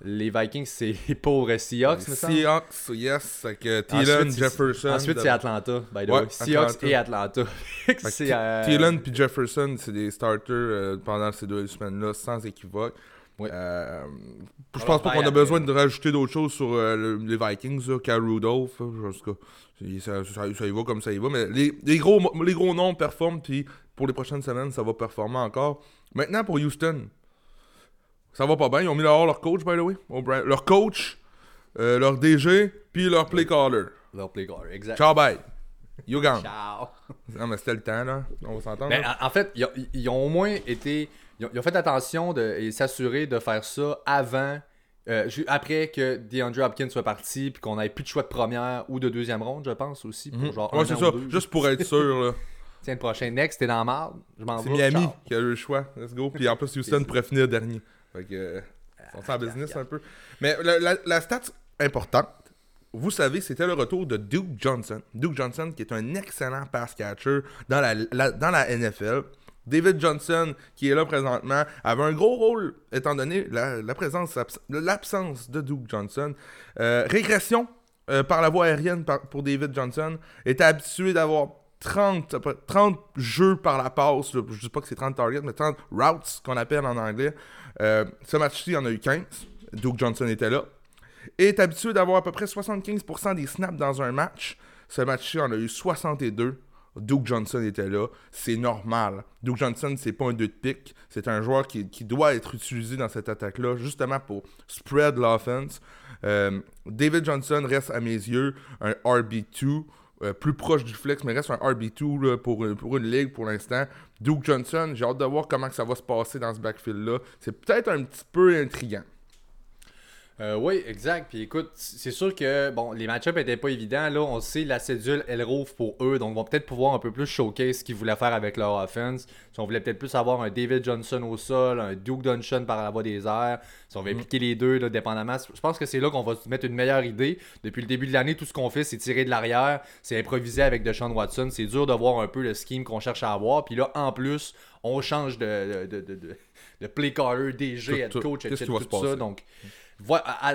Les Vikings, c'est les pauvres Seahawks, me. Seahawks, yes. Que Thielen, Ensuite, c'est- Jefferson. Ensuite, c'est Atlanta, by the Ouais, way. Seahawks Atlanta. et Atlanta. Euh, Thielen puis Jefferson, c'est des starters euh, pendant ces deux semaines-là, sans équivoque. Oui. Euh, je pense pas qu'on a besoin de rajouter d'autres choses sur euh, le- les Vikings, là, qu'à Rudolph. c'est- ça, ça- ça y va comme ça y va. Mais les, les gros, les gros noms performent, puis pour les prochaines semaines, ça va performer encore. Maintenant, pour Houston, ça va pas bien. Ils ont mis dehors leur coach, by the way. Leur coach, euh, leur DG, puis leur play caller. Leur play caller, exact. Ciao, bye. You gone. Ciao. Non, mais c'était le temps, là. On va s'entendre. Ben, en, fait, ils ont, ils ont au moins été. Ils ont, ils ont fait attention de, et s'assurer de faire ça avant. euh, après que DeAndre Hopkins soit parti, puis qu'on n'avait plus de choix de première ou de deuxième ronde, je pense aussi. Pour Mhm. genre ouais, c'est ça. deux. Juste pour être sûr, là. Tiens, le prochain next, t'es dans la marde. Je m'en C'est vais. Miami ciao. qui a eu le choix. Let's go. Puis en plus, Houston pourrait finir dernier. Fait que. euh, Ils sont en business un peu. Mais la, la- la stat importante, vous savez, c'était le retour de Duke Johnson. Duke Johnson, qui est un excellent pass catcher dans la, la- dans la NFL. David Johnson, qui est là présentement, avait un gros rôle, étant donné la, l'absence de Duke Johnson. Euh, régression euh, par la voie aérienne pour David Johnson. Était habitué d'avoir 30, à peu- 30 jeux par la passe. Je dis pas que c'est 30 targets, mais 30 routes, qu'on appelle en anglais. Euh, ce match-ci, il y en a eu 15. Duke Johnson était là. Et est habitué d'avoir à peu près 75% des snaps dans un match. Ce match-ci, on a eu 62. Duke Johnson était là. C'est normal. Duke Johnson, c'est pas un 2 de pique. C'est un joueur qui, doit être utilisé dans cette attaque-là, justement pour spread l'offense. Euh, David Johnson reste, à mes yeux, un RB2. euh, plus proche du flex, mais reste un RB2 là, pour, une- pour une ligue pour l'instant. Duke Johnson, j'ai hâte de voir comment que ça va se passer dans ce backfield-là. C'est peut-être un petit peu intriguant. Euh, oui, exact. Puis écoute, c'est sûr que bon, les match-ups étaient pas évidents. Là, on sait la cédule, elle rouvre pour eux. Donc, ils vont peut-être pouvoir un peu plus showcase ce qu'ils voulaient faire avec leur offense. Si on voulait peut-être plus avoir un David Johnson au sol, un Duke Johnson par la voie des airs. Si on veut impliquer les deux, là, dépendamment. Je pense que c'est là qu'on va se mettre une meilleure idée. Depuis le début de l'année, tout ce qu'on fait, c'est tirer de l'arrière, c'est improviser avec Deshaun Watson. C'est dur de voir un peu le scheme qu'on cherche à avoir. Puis là, en plus, on change de, de, de, de- de play caller, DG, Tout- head tout. coach, etc. se tout ça. Donc, Voy-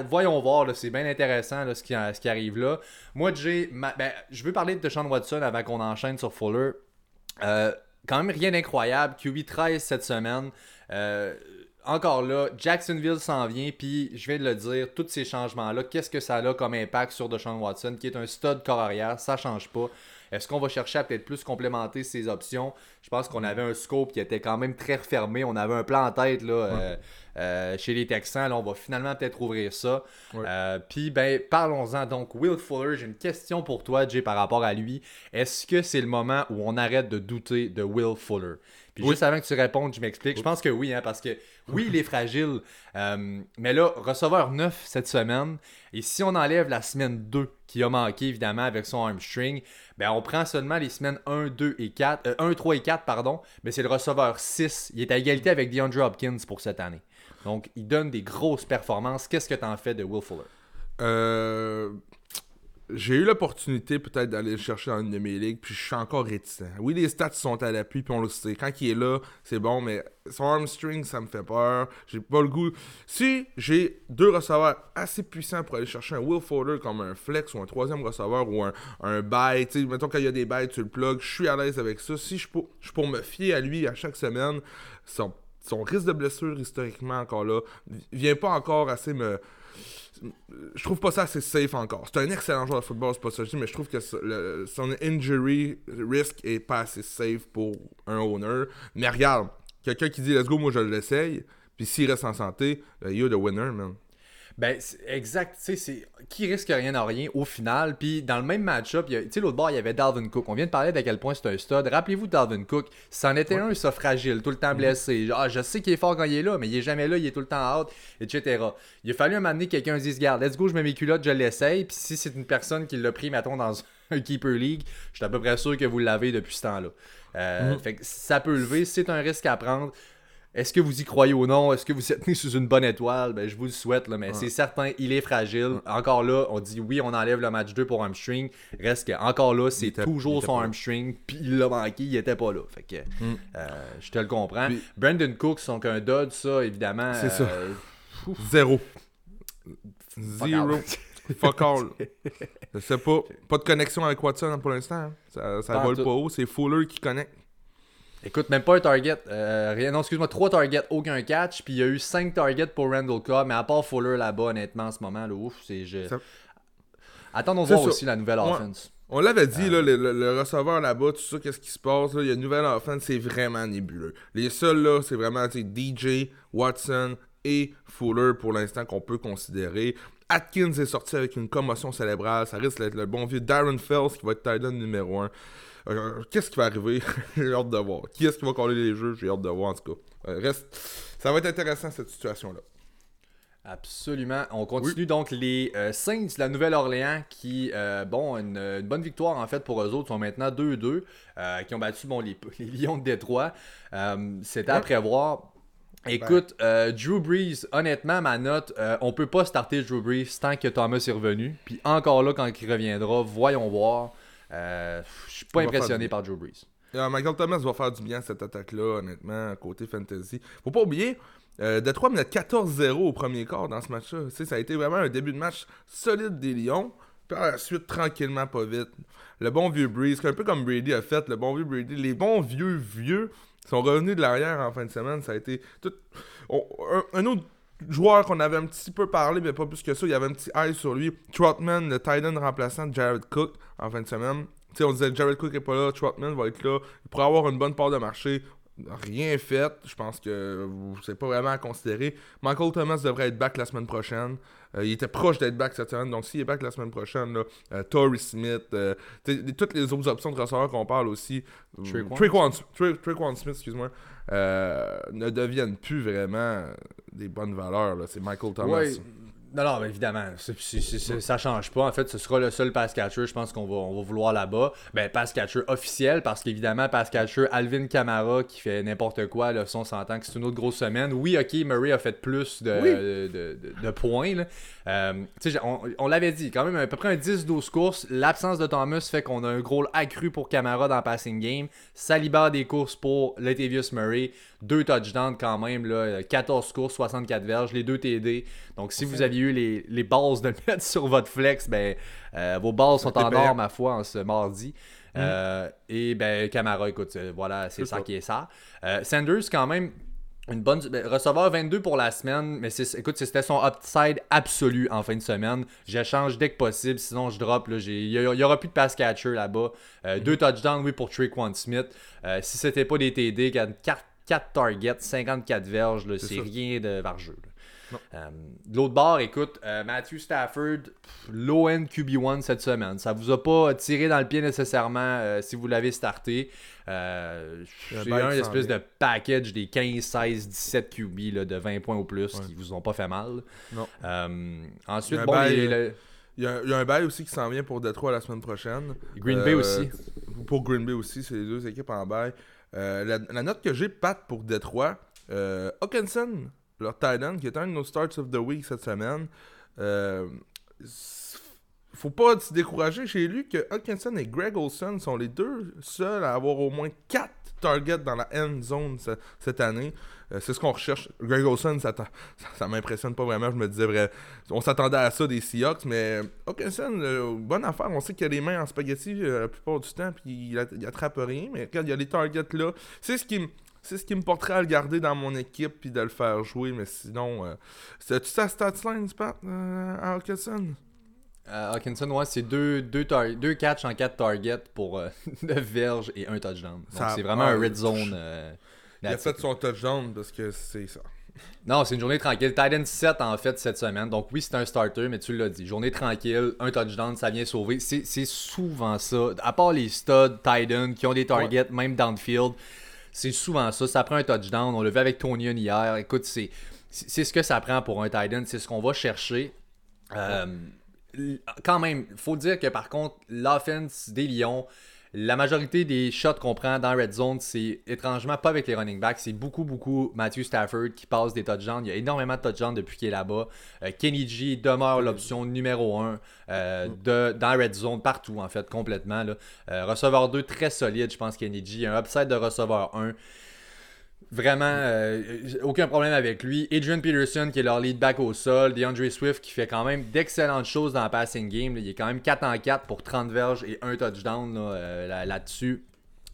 voyons voir, c'est bien intéressant là, ce, qui, ce qui arrive là. Moi, ben, je veux parler de Deshaun Watson avant qu'on enchaîne sur Fuller. Euh, quand même rien d'incroyable. QB 13 cette semaine. Euh, encore là, Jacksonville s'en vient, puis je viens de le dire, tous ces changements-là, qu'est-ce que ça a comme impact sur Deshaun Watson, qui est un stud corps arrière, ça change pas. Est-ce qu'on va chercher à peut-être plus complémenter ses options? Je pense qu'on avait un scope qui était quand même très refermé. On avait un plan en tête là, euh, euh, chez les Texans. Là, on va finalement peut-être ouvrir ça. Ouais. Euh, Puis, ben, parlons-en. Donc, Will Fuller, j'ai une question pour toi, Jay, par rapport à lui. Est-ce que c'est le moment où on arrête de douter de Will Fuller? Puis Oui. juste avant que tu répondes, je m'explique. Je pense que oui, hein, parce que oui, il est fragile. euh, mais là, receveur 9 cette semaine. Et si on enlève la semaine 2 qui a manqué, évidemment, avec son hamstring, ben on prend seulement les semaines 1, 2 et 4. euh, 1, 3 et 4, pardon. Mais c'est le receveur 6. Il est à égalité avec DeAndre Hopkins pour cette année. Donc, il donne des grosses performances. Qu'est-ce que tu en fais de Will Fuller? Euh, j'ai eu l'opportunité peut-être d'aller le chercher dans une de mes ligues, puis je suis encore réticent. Oui, les stats sont à l'appui, puis on le sait. Quand il est là, c'est bon, mais son hamstring, ça me fait peur. J'ai pas le goût. Si j'ai deux receveurs assez puissants pour aller chercher un Will Fuller comme un flex ou un troisième receveur ou un, un buy, tu sais, mettons quand il y a des buys, tu le plugs, je suis à l'aise avec ça. Si je pour, je pour me fier à lui à chaque semaine, son, son risque de blessure historiquement encore là, vient pas encore assez me je trouve pas ça assez safe encore. C'est un excellent joueur de football, c'est pas ça je dis, mais je trouve que son injury risk est pas assez safe pour un owner. Mais regarde, quelqu'un qui dit let's go, moi je l'essaye, puis s'il reste en santé, euh, you're the winner, man. Ben, exact. Tu sais, c'est qui risque rien à rien au final. Puis dans le même match-up, tu sais, l'autre bord, il y avait Dalvin Cook. On vient de parler d'à quel point c'est un stud. Rappelez-vous Dalvin Cook. C'en était un, ça fragile, tout le temps blessé. Ah, je sais qu'il est fort quand il est là, mais il est jamais là, il est tout le temps out, etc. Il a fallu un moment donné que quelqu'un dise Garde, let's go, je mets mes culottes, je l'essaye. Puis si c'est une personne qui l'a pris, mettons, dans un Keeper League, je suis à peu près sûr que vous l'avez depuis ce temps-là. Euh, Fait que ça peut lever, c'est un risque à prendre. Est-ce que vous y croyez ou non? Est-ce que vous êtes né sous une bonne étoile? Ben, je vous le souhaite, là, mais c'est certain, il est fragile. Encore là, on dit oui, on enlève le match 2 pour hamstring. Reste que, encore là, c'est toujours son hamstring, puis il l'a manqué, il était pas là. Fait que, mm. euh, je te le comprends. Brandon Cook, son qu'un dodge, ça, évidemment. C'est ça. Euh, Zéro. Zéro. Fuck all. Je sais pas. Pas de connexion avec Watson pour l'instant. Hein. Ça, ça vole pas haut. C'est Fuller qui connecte. Écoute, même pas un target. Euh, rien, non, excuse-moi, trois targets, aucun catch. Puis il y a eu cinq targets pour Randall Cobb. Mais à part Fuller là-bas, honnêtement, en ce moment, là, ouf, c'est. Je... Attendons voir aussi la nouvelle offense. On l'avait dit, là, euh. le, receveur là-bas, tout ça, qu'est-ce qui se passe. Là, il y a une nouvelle offense, c'est vraiment nébuleux. Les seuls là, c'est vraiment DJ, Watson et Fuller pour l'instant qu'on peut considérer. Atkins est sorti avec une commotion cérébrale. Ça risque d'être le bon vieux Darren Fells qui va être tight numéro 1. Euh, qu'est-ce qui va arriver? J'ai hâte de voir. Qui est-ce qui va coller les jeux? J'ai hâte de voir en tout cas. Euh, reste... Ça va être intéressant cette situation-là. Absolument. On continue donc les euh, Saints de la Nouvelle-Orléans qui, bon, une, bonne victoire en fait pour eux autres, sont maintenant 2-2, qui ont battu bon, les, Lions de Détroit. C'était à prévoir. Écoute, Drew Brees, honnêtement, ma note, on peut pas starter Drew Brees tant que Thomas est revenu. Puis encore là, quand il reviendra, voyons voir. Euh, je suis pas impressionné par Joe Brees. Michael Thomas va faire du bien cette attaque-là, honnêtement, côté fantasy. Faut pas oublier, euh, Detroit menait 14-0 au premier quart dans ce match-là. Ça a été vraiment un début de match solide des Lions. Puis ensuite, tranquillement, pas vite. Le bon vieux Breeze, un peu comme Brady a fait, le bon vieux Brady, les bons vieux vieux sont revenus de l'arrière en fin de semaine. Ça a été tout... un, autre joueur qu'on avait un petit peu parlé, mais pas plus que ça, il y avait un petit eye sur lui. Trotman, le Titan remplaçant Jared Cook en fin de semaine. sais, on disait Jared Cook est pas là, Trotman va être là. Il pourrait avoir une bonne part de marché. Rien fait. Je pense que c'est pas vraiment à considérer. Michael Thomas devrait être back la semaine prochaine. Euh, il était proche d'être back cette semaine. Donc s'il est back la semaine prochaine, là, euh, Torrey Smith, euh, toutes les autres options de receveurs qu'on parle aussi. Trick Smith, excuse-moi. ne deviennent plus vraiment des bonnes valeurs. C'est Michael Thomas. Non, non, évidemment, ça change pas. En fait, ce sera le seul pass catcher, je pense qu'on va, on va vouloir là-bas. Ben, pass catcher officiel, parce qu'évidemment, pass catcher Alvin Kamara qui fait n'importe quoi, là, on s'entend que c'est une autre grosse semaine. Oui, ok, Murray a fait plus de, de, points. Là. Euh, on, on l'avait dit, quand même, à peu près un 10-12 courses. L'absence de Thomas fait qu'on a un gros accru pour Kamara dans le passing game. Ça libère des courses pour Latavius Murray deux touchdowns quand même, là, 14 courses, 64 verges, les deux TD. Donc si vous aviez eu les, les bases de mettre sur votre flex, ben, euh, vos bases sont en or, ma foi, en ce mardi. Mm. Euh, et ben Camara, écoute, voilà, c'est ça, qui est ça. Sanders, quand même, une bonne ben, receveur 22 pour la semaine, mais écoute, c'était son upside absolu en fin de semaine. J'échange dès que possible, sinon je drop. Il n'y aura plus de pass catcher là-bas. Mm. Deux touchdowns, oui, pour One Smith. si c'était pas des TD, 4 4 targets, 54 verges, c'est rien de vargeux. Euh, de l'autre bord, écoute, euh, Matthew Stafford, low end QB1 cette semaine. Ça vous a pas tiré dans le pied nécessairement euh, si vous l'avez starté. c'est un espèce de package des 15, 16, 17 QB de 20 points ou plus qui vous ont pas fait mal. ensuite, bon, il, y a, un bail aussi qui s'en vient pour Detroit la semaine prochaine. Green Bay aussi. Pour Green Bay aussi, c'est les deux équipes en bail. Euh, la, note que j'ai, Pat, pour Détroit, euh, Hawkinson, leur tight end, qui est un de nos starts of the week cette semaine, euh, faut pas se décourager chez lui que Hawkinson et Greg Olson sont les deux seuls à avoir au moins 4 targets dans la end zone cette année. Euh, c'est ce qu'on recherche. Greg Olson, ça, ça, m'impressionne pas vraiment. Je me disais, vrai, on s'attendait à ça des Seahawks, mais Hawkinson, euh, bonne affaire. On sait qu'il a les mains en spaghetti euh, la plupart du temps, puis il, attrape rien. Mais quand il y a les targets là, c'est ce qui. C'est ce qui me porterait à le garder dans mon équipe puis de le faire jouer, mais sinon. C'est-tu sa statline, Pat, à Hawkinson? Hawkinson, ouais, c'est deux, deux, deux catchs en quatre targets pour 9 verges et un touchdown. Donc c'est vraiment un red zone. Il a fait son touchdown parce que c'est ça. Non, c'est une journée tranquille. Titan 7 en fait cette semaine. Donc oui, c'est un starter, mais tu l'as dit. Journée tranquille, un touchdown, ça vient sauver. C'est souvent ça. À part les studs Titan qui ont des targets, même downfield, c'est souvent ça. Ça prend un touchdown. On l'a vu avec Tony hier. Écoute, c'est ce que ça prend pour un Titan. C'est ce qu'on va chercher. Euh, quand même, faut dire que par contre, l'offense des Lions la majorité des shots qu'on prend dans Red Zone, c'est étrangement pas avec les running backs. C'est beaucoup, beaucoup Matthew Stafford qui passe des touchdowns. Il y a énormément de touchdowns depuis qu'il est là-bas. Euh, Kenny G demeure l'option numéro 1 euh, dans Red Zone, partout en fait, complètement. Euh, receveur 2, très solide, je pense, Kenny G. Un upside de receveur 1. Vraiment, euh, aucun problème avec lui. Adrian Peterson, qui est leur lead back au sol. DeAndre Swift, qui fait quand même d'excellentes choses dans le passing game. Il est quand même 4 en 4 pour 30 verges et un touchdown euh, là-dessus.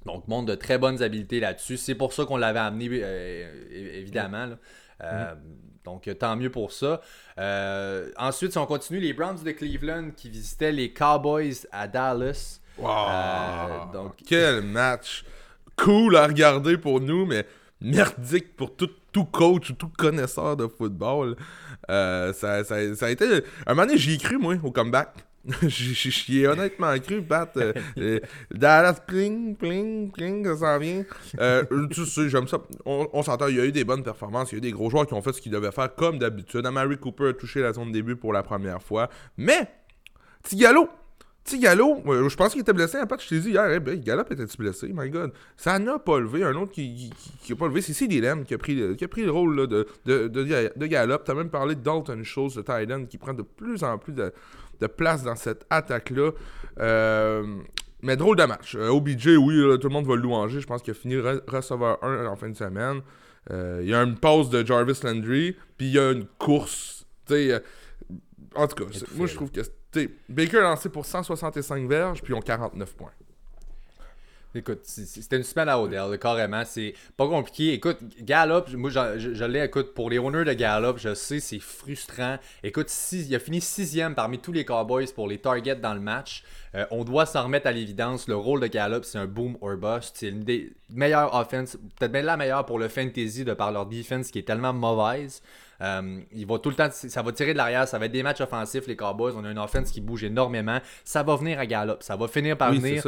Donc, montre de très bonnes habiletés là-dessus. C'est pour ça qu'on l'avait amené, euh, évidemment. Donc, tant mieux pour ça. ensuite, si on continue, les Browns de Cleveland qui visitaient les Cowboys à Dallas. Wow! donc... Quel match! Cool à regarder pour nous, mais merdique pour tout, tout coach ou tout connaisseur de football. Euh, ça, ça, a été. Un moment donné, j'y ai cru, moi, au comeback. J'y ai honnêtement cru, Pat. Euh, Dallas, pling, pling, pling, ça s'en vient. Euh, tu sais, j'aime ça. On, s'entend, il y a eu des bonnes performances, il y a eu des gros joueurs qui ont fait ce qu'ils devaient faire comme d'habitude. Amari Cooper a touché la zone de début pour la première fois. Mais, Tigalo, sais, Gallo, je pense qu'il était blessé. En fait, je t'ai dit hier, hey, ben, Gallup était-tu blessé? My God. Ça n'a pas levé. Un autre qui n'a pas levé, c'est CD Lamb qui a pris, qui a pris le rôle là, de, de, de, de Gallup. Tu as même parlé de Dalton Schultz, de Titan, qui prend de plus en plus de, de place dans cette attaque-là. Euh, mais drôle de match. Euh, OBJ, oui, tout le monde va le louanger. Je pense qu'il a fini receveur 1 en fin de semaine. Euh, il y a une pause de Jarvis Landry, puis il y a une course. sais en tout cas, moi je trouve que Baker a lancé pour 165 verges, puis ils ont 49 points. Écoute, c'était une semaine à Odell, carrément. C'est pas compliqué. Écoute, Gallup, moi je, l'ai, écoute, pour les owners de Gallup, je sais, c'est frustrant. Écoute, il a fini sixième parmi tous les Cowboys pour les targets dans le match. Euh, on doit s'en remettre à l'évidence. Le rôle de Gallup, c'est un boom or bust. C'est une des meilleures offenses, peut-être même la meilleure pour le fantasy de par leur defense qui est tellement mauvaise. Euh, il va tout le temps, ça va tirer de l'arrière, ça va être des matchs offensifs, les Cowboys. On a une offense qui bouge énormément. Ça va venir à Gallup, ça va finir par venir.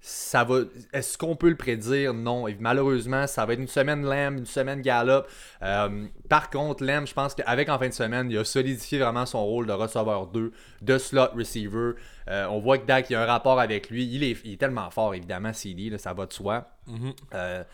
Ça. va. Est-ce qu'on peut le prédire? Non. Et malheureusement, ça va être une semaine Lamb, une semaine Gallup. Euh, par contre, Lamb, je pense qu'avec en fin de semaine, il a solidifié vraiment son rôle de receveur 2, de slot receiver. Euh, on voit que Dak, il y a un rapport avec lui. Il est, tellement fort, évidemment, CD, ça va de soi. Mm-hmm.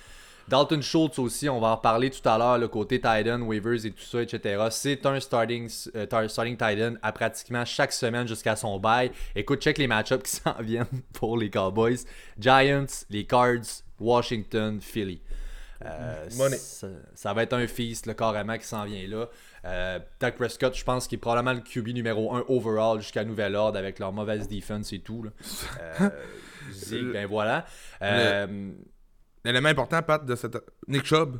Dalton Schultz aussi, on va en reparler tout à l'heure, le côté Titan, waivers et tout ça, etc. C'est un starting, euh, starting Titan à pratiquement chaque semaine jusqu'à son bail. Écoute, check les match-ups qui s'en viennent pour les Cowboys. Giants, les Cards, Washington, Philly. Euh, ça, va être un feast, le carrément, qui s'en vient là. Euh, Dak Prescott, je pense qu'il est probablement le QB numéro 1 overall jusqu'à nouvel ordre avec leur mauvaise defense et tout. Là. Euh, ben voilà. Euh, L'élément important, Pat, de cette. Nick Chubb.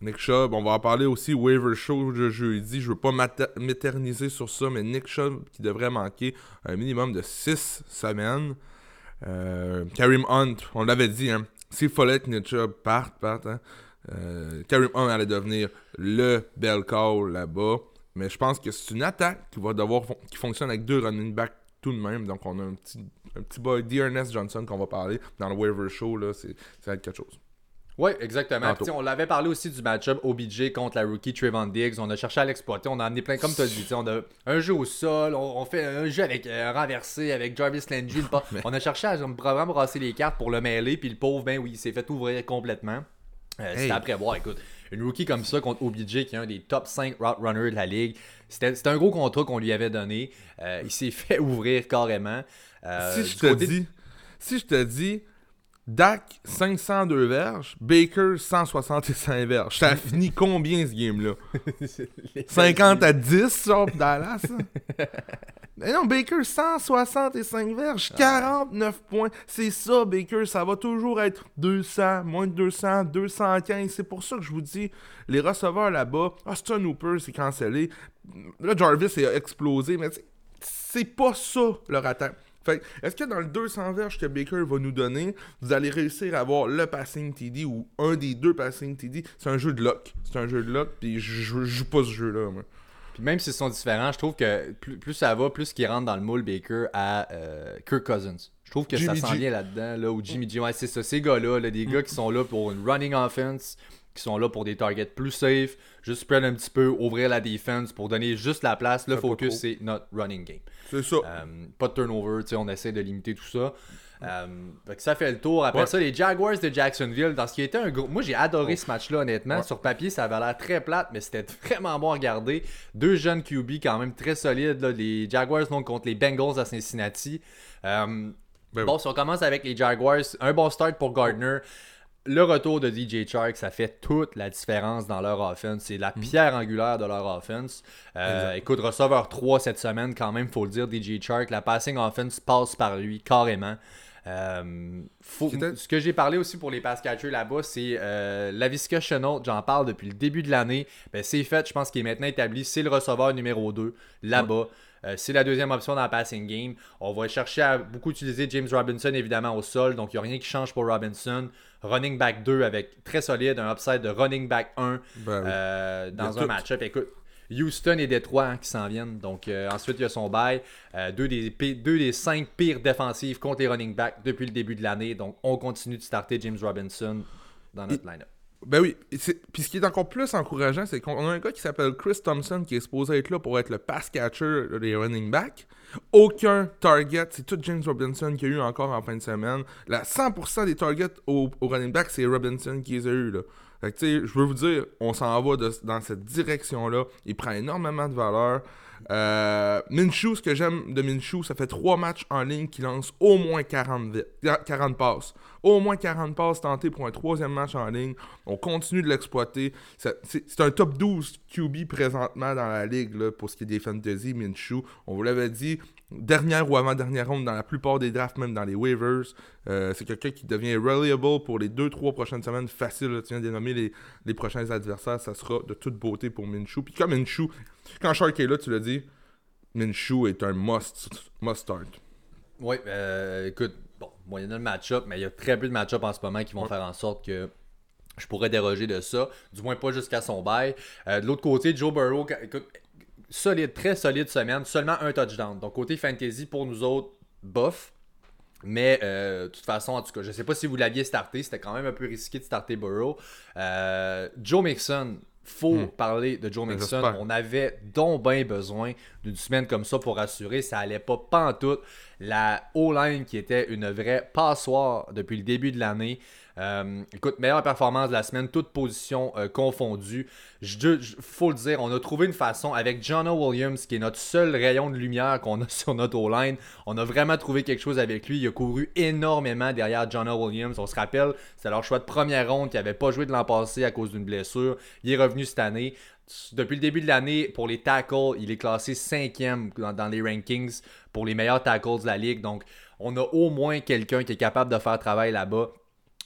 Nick Chubb, on va en parler aussi. Waiver Show de jeudi. Je veux pas m'éterniser sur ça, mais Nick Chubb qui devrait manquer un minimum de 6 semaines. Euh, Karim Hunt, on l'avait dit, hein. S'il fallait que Nick Chubb parte, parte hein. euh, Karim Hunt allait devenir le bel call là-bas. Mais je pense que c'est une attaque qui va devoir qui fonctionne avec deux running backs tout de même. Donc on a un petit un petit boy Dearness Johnson qu'on va parler dans le waiver show, là, c'est, ça va être quelque chose. Oui, exactement. on l'avait parlé aussi du match-up OBJ contre la rookie Trayvon Diggs. On a cherché à l'exploiter. On a amené plein, comme tu as dit, on a un jeu au sol. On, fait un jeu avec euh, renversé, avec Jarvis Landry. on a cherché à vraiment brasser les cartes pour le mêler. Puis le pauvre, ben oui, il s'est fait ouvrir complètement. Euh, c'était après voir, écoute. Une rookie comme ça contre OBJ, qui est un des top 5 route runners de la ligue. C'était un gros contrat qu'on lui avait donné. Euh, il s'est fait ouvrir carrément. Euh, si je te dis, si je te dis, Dak 502 verges, Baker 165 verges, ça a fini combien ce game-là? 50 à 10 genre Dallas Mais non, Baker 165 verges, 49 points. C'est ça, Baker, ça va toujours être 200, moins de 200, 215. C'est pour ça que je vous dis, les receveurs là-bas, Austin Hooper, c'est cancellé. Là, Jarvis a explosé, mais c'est pas ça leur attaque. Fait est-ce que dans le 200 verges que Baker va nous donner, vous allez réussir à avoir le passing TD ou un des deux passing TD C'est un jeu de luck. C'est un jeu de luck, puis je, joue pas ce jeu-là, moi. Puis même s'ils sont différents, je trouve que plus, ça va, plus qu'ils rentrent dans le moule Baker à euh, Kirk Cousins. Je trouve que ça s'en vient là-dedans, là, ou Jimmy G. Ouais, c'est ça, ces gars-là, des gars qui sont là pour une running offense, qui sont là pour des targets plus safe, juste spread un petit peu, ouvrir la defense pour donner juste la place. Le focus, c'est notre running game. C'est ça. Euh, pas de turnover, on essaie de limiter tout ça. Euh, fait que ça fait le tour. Après Ouais. ça, les Jaguars de Jacksonville, dans ce qui était un gros. Moi, j'ai adoré Oh. ce match-là, honnêtement. Ouais. Sur papier, ça avait l'air très plate, mais c'était vraiment bon à regarder. Deux jeunes QB quand même très solides. là. Les Jaguars donc contre les Bengals à Cincinnati. Euh, Ben bon, si on commence avec les Jaguars, un bon start pour Gardner. Le retour de DJ Chark, ça fait toute la différence dans leur offense. C'est la pierre angulaire de leur offense. Euh, écoute, receveur 3 cette semaine, quand même, faut le dire, DJ Chark. La passing offense passe par lui carrément. Euh, faut- Ce que j'ai parlé aussi pour les pass catchers là-bas, c'est euh, Lavisca Chenault, j'en parle depuis le début de l'année. Ben, c'est fait, je pense qu'il est maintenant établi. C'est le receveur numéro 2 là-bas. Euh, c'est la deuxième option dans la passing game. On va chercher à beaucoup utiliser James Robinson évidemment au sol, donc il n'y a rien qui change pour Robinson. Running back 2 avec très solide, un upside de running back 1 Ben oui. euh, dans un match-up. Écoute, Houston et Détroit hein, qui s'en viennent. Donc euh, ensuite, il y a son bail. Euh, deux, des, deux des cinq pires défensives contre les running backs depuis le début de l'année. Donc on continue de starter James Robinson dans notre line-up. Ben oui. Puis ce qui est encore plus encourageant, c'est qu'on a un gars qui s'appelle Chris Thompson qui est supposé être là pour être le pass catcher des running backs. Aucun target, c'est tout James Robinson qui a eu encore en fin de semaine. La 100% des targets au, running back, c'est Robinson qui les a eu là. Fait que tu sais, je veux vous dire, on s'en va dans cette direction-là. Il prend énormément de valeur. Euh, Minshew, ce que j'aime de Minshew, ça fait trois matchs en ligne qui lance au moins 40, vi- 40 passes. Au moins 40 passes tentées pour un troisième match en ligne. On continue de l'exploiter. C'est un top 12 QB présentement dans la ligue pour ce qui est des fantasy, Minshew. On vous l'avait dit, dernière ou avant-dernière ronde dans la plupart des drafts, même dans les waivers. Euh, c'est quelqu'un qui devient reliable pour les 2-3 prochaines semaines. Facile, tu viens de nommer les, les prochains adversaires. Ça sera de toute beauté pour Minshew. Puis comme Minshew, quand Shark est là, tu l'as dit, Minshew est un must, must start. Oui, euh, écoute, bon, bon, il y en a le match-up, mais il y a très peu de match-up en ce moment qui vont Ouais. faire en sorte que je pourrais déroger de ça. Du moins pas jusqu'à son bail. Euh, de l'autre côté, Joe Burrow, écoute, solide, très solide semaine, seulement un touchdown. Donc côté fantasy pour nous autres, bof. Mais euh, de toute façon, en tout cas, je sais pas si vous l'aviez starté, c'était quand même un peu risqué de starter Burrow. Euh, Joe Mixon, faut Hmm. parler de Joe Mixon. On avait donc bien besoin d'une semaine comme ça pour assurer. Ça allait pas pantoute. La O-line qui était une vraie passoire depuis le début de l'année. Euh, écoute, meilleure performance de la semaine, toutes positions euh, confondues. Je, je- faut le dire, on a trouvé une façon avec Jono Williams, qui est notre seul rayon de lumière qu'on a sur notre O-line. On a vraiment trouvé quelque chose avec lui. Il a couru énormément derrière Jono Williams. On se rappelle, c'était leur choix de première ronde qui n'avait pas joué de l'an passé à cause d'une blessure. Il est revenu cette année. Depuis le début de l'année, pour les tackles, il est classé cinquième dans, dans les rankings pour les meilleurs tackles de la ligue. Donc, on a au moins quelqu'un qui est capable de faire travail là-bas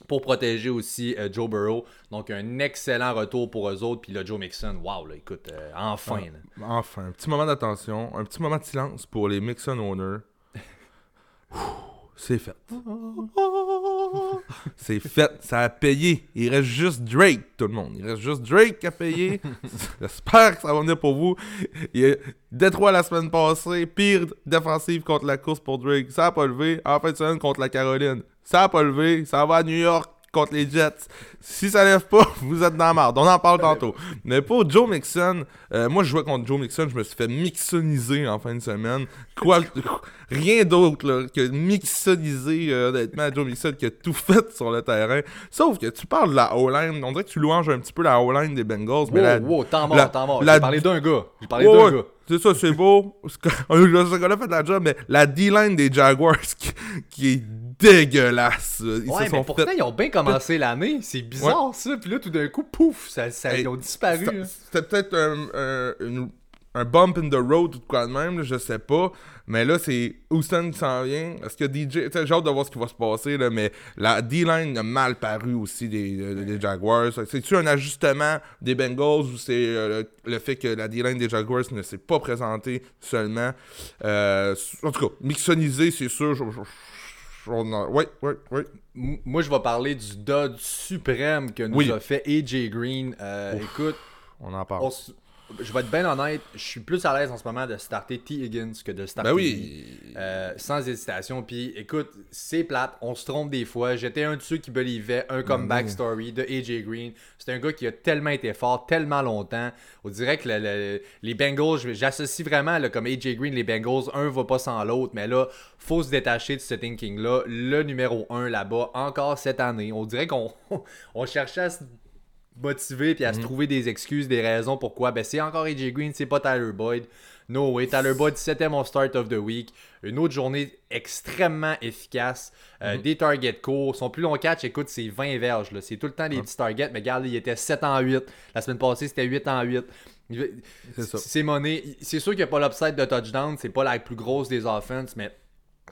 pour protéger aussi euh, Joe Burrow. Donc, un excellent retour pour eux autres. Puis là, Joe Mixon, wow, là, écoute, euh, enfin. là. Enfin, un petit moment d'attention, un petit moment de silence pour les Mixon owners. C'est fait. C'est fait, ça a payé. Il reste juste Drake, tout le monde. Il reste juste Drake à payer. J'espère que ça va venir pour vous. Il y a Détroit la semaine passée, pire défensive contre la course pour Drake. Ça a pas levé. En fin de semaine contre la Caroline. Ça a pas levé. Ça va à New York contre les Jets. Si ça lève pas, vous êtes dans la merde. On en parle tantôt. Mais pour Joe Mixon, euh, moi je jouais contre Joe Mixon, je me suis fait mixoniser en fin de semaine. Quoi, rien d'autre que mixoniser euh, honnêtement Joe Mixon qui a tout fait sur le terrain. Sauf que tu parles de la O-line, on dirait que tu louanges un petit peu la O-line des Bengals, mais Wow, la, wow, temps la- mort, temps mort. la- J'ai parlé d'un gars. J'ai parlé d'un gars. C'est ça, c'est beau. Ce gars-là fait la job, mais la D-line des Jaguars qui, qui est dégueulasse. Ils Ouais, se mais sont pourtant, fait ils ont bien commencé l'année. C'est bizarre, ça. Puis là, tout d'un coup, pouf, ça, ça- Hey, ils ont disparu. C'était peut-être un, un- une- un bump in the road ou quoi de même, là, je sais pas. Mais là, c'est Houston qui s'en vient? Est-ce que DJ. J'ai hâte de voir ce qui va se passer, là, mais la D-line a mal paru aussi des, euh, des Jaguars. C'est-tu un ajustement des Bengals ou c'est euh, le, le fait que la D-line des Jaguars ne s'est pas présentée seulement? Euh, En tout cas, mixonisé, c'est sûr. je- je- ouais, ouais. M- Moi, je vais parler du dod suprême que nous Oui. a fait AJ Green. Euh, écoute, On en parle. on je vais être bien honnête, je suis plus à l'aise en ce moment de starter T. Higgins que de starter Ben oui. euh, sans hésitation. Puis écoute, c'est plate, on se trompe des fois. J'étais un de ceux qui believait un comeback oui. story de AJ Green. C'est un gars qui a tellement été fort, tellement longtemps. On dirait que le- le- les Bengals, j'associe vraiment là, comme AJ Green, les Bengals, un va pas sans l'autre. Mais là, faut se détacher de ce thinking-là. Le numéro 1 là-bas, encore cette année. On dirait qu'on on cherchait à se motiver puis à Mhm. se trouver des excuses, des raisons pourquoi. Ben, c'est encore AJ Green, c'est pas Tyler Boyd. No way. Tyler Boyd, c'était mon start of the week. Une autre journée extrêmement efficace. Euh, Mhm. Des targets courts. Son plus long catch, écoute, c'est 20 verges. C'est tout le temps des petits targets. Mais regarde, il était 7 en 8. La semaine passée, c'était 8 en 8. C'est ça. C'est monnaie. C'est sûr qu'il n'y a pas l'upside de touchdown. C'est pas la plus grosse des offenses, mais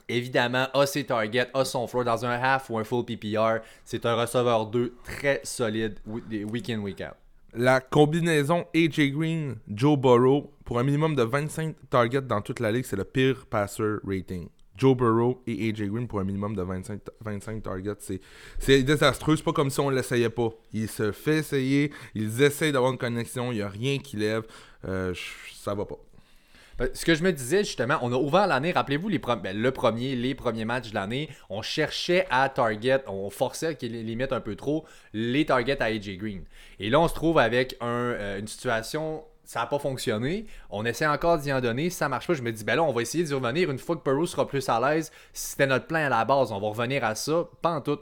évidemment, a ses targets, a son dans un half ou un full PPR. C'est un receveur 2 très solide week in, week out. La combinaison AJ Green, Joe Burrow, pour un minimum de 25 targets dans toute la ligue, c'est le pire passer rating. Joe Burrow et AJ Green pour un minimum de 25, ta- 25 targets, c'est, désastreux. C'est pas comme si on l'essayait pas. Il se fait essayer, ils essayent d'avoir une connexion, il n'y a rien qui lève. Euh, ça va pas. Ben, Ce que je me disais justement, on a ouvert l'année, rappelez-vous les ben, le premier, les premiers matchs de l'année, on cherchait à target, on forçait qu'il limite un peu trop les targets à AJ Green. Et là, on se trouve avec euh, une situation, ça n'a pas fonctionné, on essaie encore d'y en donner, ça marche pas, je me dis, ben là, on va essayer d'y revenir une fois que Perot sera plus à l'aise. C'était notre plan à la base, on va revenir à ça, pas en tout,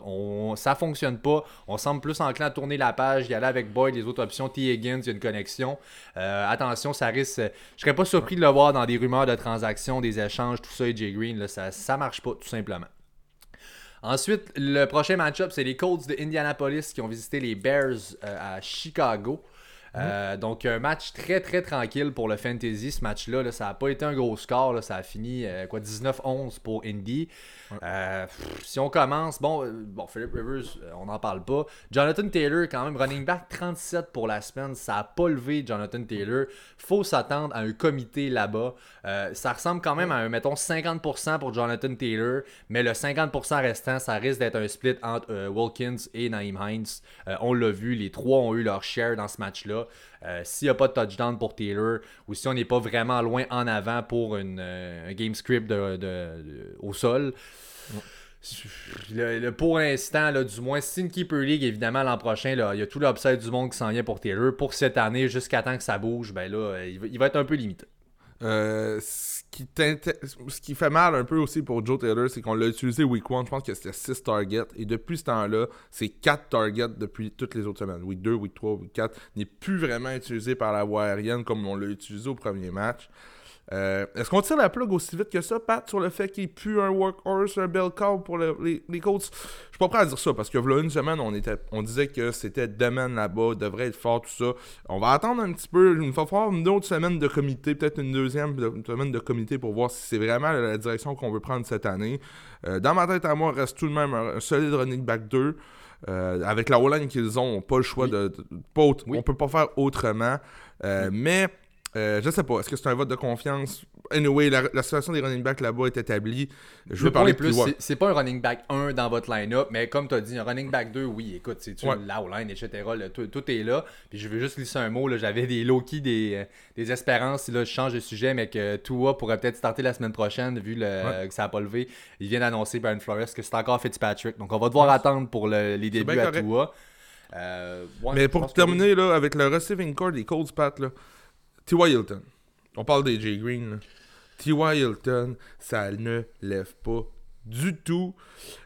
ça fonctionne pas, on semble plus enclin à tourner la page, y aller avec Boyd, les autres options, T. Higgins, il y a une connexion. Euh, attention, ça risque. Je serais pas surpris de le voir dans des rumeurs de transactions, des échanges, tout ça, AJ Green, là, ça, ça marche pas, tout simplement. Ensuite, le prochain match-up, c'est les Colts de Indianapolis qui ont visité les Bears euh, à Chicago. Euh, donc, un match très très tranquille pour le fantasy. Ce match-là, là, ça n'a pas été un gros score. là. ça a fini euh, quoi 19-11 pour Indy. Euh, pff, si on commence, bon, bon Philip Rivers, on n'en parle pas. Jonathan Taylor, quand même, running back 37 pour la semaine. Ça n'a pas levé Jonathan Taylor. faut s'attendre à un comité là-bas. Ça ressemble quand même à un, mettons, 50% pour Jonathan Taylor, mais le 50% restant, ça risque d'être un split entre Wilkins et Naïm Hines. On l'a vu, les trois ont eu leur share dans ce match-là. Euh, S'il n'y a pas de touchdown pour Taylor, ou si on n'est pas vraiment loin en avant pour euh, un game script au sol, pour l'instant, du moins, c'est une Keeper League, évidemment, l'an prochain, il y a tout l'upside du monde qui s'en vient pour Taylor. Pour cette année, jusqu'à temps que ça bouge, ben là, il va, être un peu limité. Euh, ce qui fait mal un peu aussi pour Joe Taylor, c'est qu'on l'a utilisé week 1, je pense que c'était 6 targets. Et depuis ce temps-là, c'est 4 targets depuis toutes les autres semaines. Week 2, week 3, week 4. N'est plus vraiment utilisé par la voie aérienne comme on l'a utilisé au premier match. Euh, Est-ce qu'on tire la plug aussi vite que ça, Pat, sur le fait qu'il n'y ait plus un workhorse, un bell cow pour le- les, les Colts? Je suis pas prêt à dire ça parce que voilà une semaine, on, était, on disait que c'était Demen là-bas, devrait être fort, tout ça. On va attendre un petit peu. Il va falloir une autre semaine de comité, peut-être une deuxième une semaine de comité pour voir si c'est vraiment la direction qu'on veut prendre cette année. Euh, dans ma tête à moi, reste tout de même un, un solide running back 2. Euh, avec la O-line qu'ils ont, on n'a pas le choix Oui. de. de- pas autre- Oui. On peut pas faire autrement. Mais euh, je sais pas, est-ce que c'est un vote de confiance? Anyway, la, la situation des running backs là-bas est établie. Je veux Le parler plus. plus, c'est- pas un running back 1 dans votre line-up, mais comme tu as dit, un running back 2, oui, écoute, c'est tu Ouais. la line, etc. là, tout, tout est là. Puis je veux juste glisser un mot, j'avais des low-key, des, euh, des espérances, là, je change de sujet, mais que Tua pourrait peut-être starter la semaine prochaine, vu le, Ouais. que ça n'a pas levé. Il vient d'annoncer, Brian Flores, que c'est encore Fitzpatrick. Donc on va devoir attendre pour le- les débuts à. Tua. Euh, Mais pour que terminer là, avec le receiving core des Colts, Pat, là, T.Y. Hilton. On parle des J. Green. T.Y. Hilton, ça ne lève pas du tout.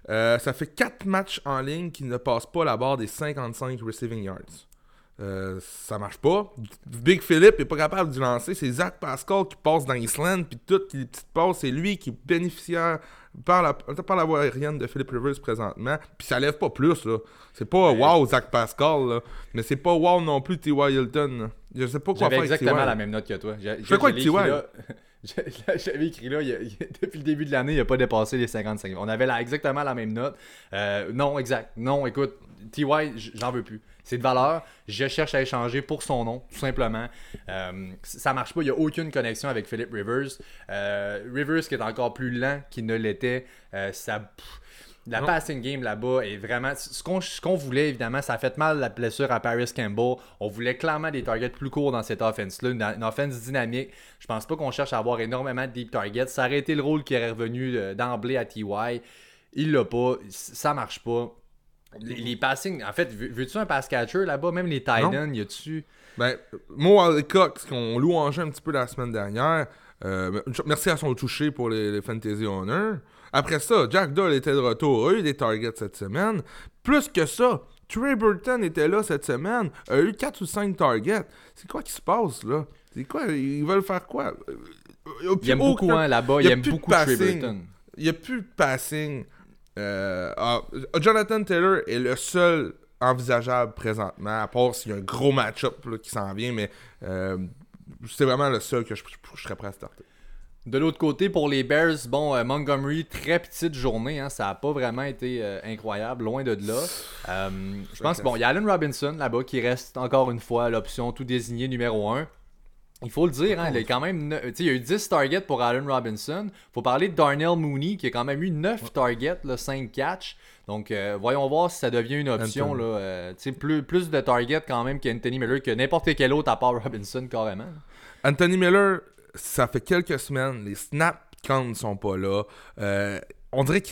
Euh, ça fait 4 matchs en ligne qui ne passent pas la barre des 55 receiving yards. Euh, ça marche pas. Big Philip est pas capable de lancer. C'est Zach Pascal qui passe dans Island, puis toutes les petites passes, c'est lui qui est bénéficiaire par la, par la voie aérienne de Philip Rivers présentement. Puis ça lève pas plus, là. C'est pas Ouais. wow Zach Pascal, là. Mais c'est pas wow non plus T.Y. Hilton. là. Je sais pas quoi faire exactement la même note que toi. J'ai- fais quoi je avec T.Y.? là- je- J'avais écrit là, il il depuis le début de l'année, il n'a pas dépassé les 55. On avait la- exactement la même note. Euh, non, exact. Non, écoute, TY, j'en veux plus. C'est de valeur. Je cherche à échanger pour son nom, tout simplement. Euh, ça marche pas. Il n'y a aucune connexion avec Philip Rivers. Euh, Rivers qui est encore plus lent qu'il ne l'était. Euh, ça. pff, La Non. passing game là-bas est vraiment. Ce qu'on voulait, évidemment, ça a fait mal la blessure à Paris Campbell. On voulait clairement des targets plus courts dans cette offense-là, une, une offense dynamique. Je pense pas qu'on cherche à avoir énormément de deep targets. Ça aurait été le rôle qui aurait revenu euh, d'emblée à TY. Il l'a pas. Ça marche pas. Les, les passing, en fait, veux- veux-tu un pass catcher là-bas? Même les ends, y a-tu? Ben, Mo Cox, qu'on louangeait un petit peu la semaine dernière, euh, merci à son toucher pour les, les Fantasy Honor. Après ça, Jack Doll était de retour, a eu des targets cette semaine. Plus que ça, Trey Burton était là cette semaine, a eu 4 ou 5 targets. C'est quoi qui se passe là? C'est quoi? Ils veulent faire quoi? Euh, Il aime beaucoup hein, là-bas. y Il a aime beaucoup Trey. Burton. Il n'y a plus de passing. Euh, ah, Jonathan Taylor est le seul envisageable présentement, à part s'il y a un gros match-up là, qui s'en vient, mais euh, c'est vraiment le seul que je, je serais prêt à starter. De l'autre côté, pour les Bears, bon, euh, Montgomery, très petite journée. Hein, ça n'a pas vraiment été euh, incroyable, loin de là. Euh, je pense bon, il y a Allen Robinson là-bas qui reste encore une fois l'option tout désignée numéro 1. Il faut le dire, hein, il, a quand même il y a eu 10 targets pour Allen Robinson. faut parler de Darnell Mooney qui a quand même eu 9 targets, là, 5 catch. Donc, euh, voyons voir si ça devient une option. Là, euh, plus, plus de targets quand même qu'Anthony Miller, que n'importe quel autre à part Robinson, carrément. Anthony Miller, ça fait quelques semaines, les snap counts ne sont pas là. Euh, on dirait que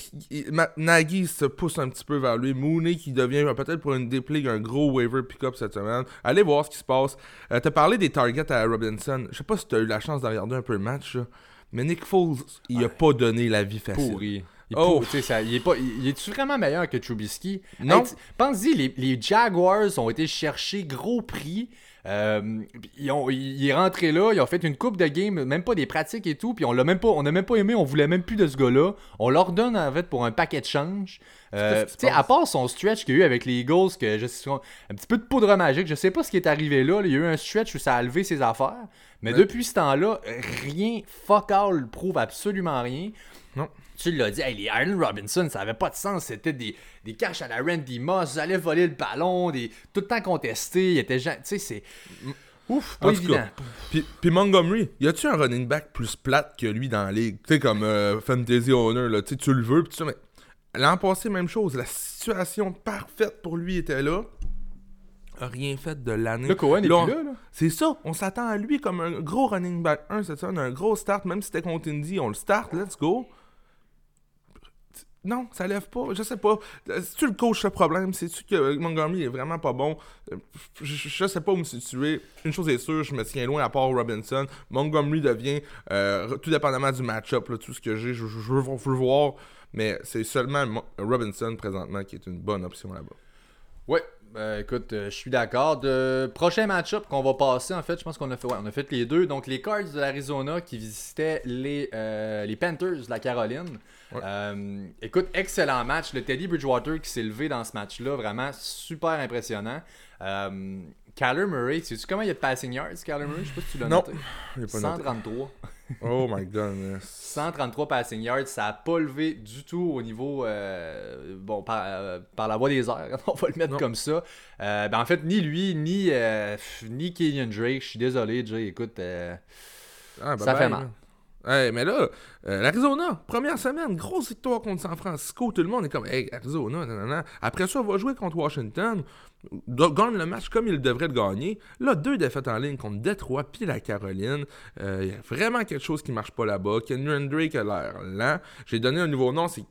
Nagy se pousse un petit peu vers lui. Mooney qui devient euh, peut-être pour une dépligue un gros waiver pick-up cette semaine. Allez voir ce qui se passe. Euh, T'as parlé des targets à Robinson. Je sais pas si t'as eu la chance de regarder un peu le match, là, mais Nick Foles, il a pas donné la vie facile. pourri. Il, Oh. pour- tu sais, ça- il est pas, il, est-tu vraiment meilleur que Trubisky? Non. Hey, Pense-y, les, les Jaguars ont été chercher gros prix. Euh, ils ont- il est rentré là, ils ont fait une coupe de game, même pas des pratiques et tout, puis on l'a même pas, on a même pas aimé, on voulait même plus de ce gars-là. On leur donne en fait pour un paquet de change. Euh, tu sais, à part son stretch qu'il y a eu avec les Eagles, que je sais, un petit peu de poudre magique, je sais pas ce qui est arrivé là, là. il y a eu un stretch où ça a levé ses affaires, mais Ouais. depuis ce temps-là, rien, fuck all, prouve absolument rien. Non. Tu l'as dit, hey, les Allen Robinson, ça avait pas de sens. C'était des, des caches à la Randy Moss, ils allaient voler le ballon, des, tout le temps contesté. Il était Tu sais, c'est. Ouf, pas En évident. Puis, puis Montgomery, y a-tu un running back plus plate que lui dans la ligue? Tu sais, comme euh, Fantasy Owner, là, tu tu le veux, tout ça, mais l'an passé, même chose. La situation parfaite pour lui était là. Rien fait de l'année. Le Cohen est Là, on- plus là, là. C'est ça, on s'attend à lui comme un gros running back 1 cette semaine, un gros start, même si c'était contre Indy, on le start, let's go. Non, ça lève pas, je sais pas. Euh, C'est-tu le coach le problème? C'est-tu que Montgomery est vraiment pas bon? Euh, Je, je- sais pas où me situer. Une chose est sûre, je me tiens loin à part Robinson. Montgomery devient, euh, tout dépendamment du match-up, tout ce que j'ai, je, veux, voir. Mais c'est seulement Robinson présentement qui est une bonne option là-bas. Ouais, ben, écoute, euh, je suis d'accord. Prochain match-up qu'on va passer, en fait, je pense qu'on a fait, ouais, on a fait les deux. Donc, les Cards de l'Arizona qui visitaient les, euh, les Panthers de la Caroline. Ouais. Euh, écoute, excellent match. Le Teddy Bridgewater qui s'est levé dans ce match-là, vraiment super impressionnant. Euh, Kyler Murray, sais-tu comment il y a de passing yards, Kyler Murray? Je sais pas si tu l'as Non, noté. Pas noté. 133. Oh my goodness. 133 passing yards, ça n'a pas levé du tout au niveau euh, bon par, euh, par la voie des airs, on va le mettre Non. comme ça. Euh, ben en fait ni lui ni ni Kenyon Drake, je suis désolé Jay, écoute euh, Ah, Ça fait mal. là. Hey, mais là, euh, l'Arizona, première semaine, grosse victoire contre San Francisco. Tout le monde est comme, hey, Arizona, nanana. Après ça, on va jouer contre Washington. Gagne le match comme il devrait le gagner. Là, deux défaites en ligne contre Détroit puis la Caroline. Euh, Il y a vraiment quelque chose qui marche pas là-bas. Kenyon Drake a l'air lent. J'ai donné un nouveau nom, c'est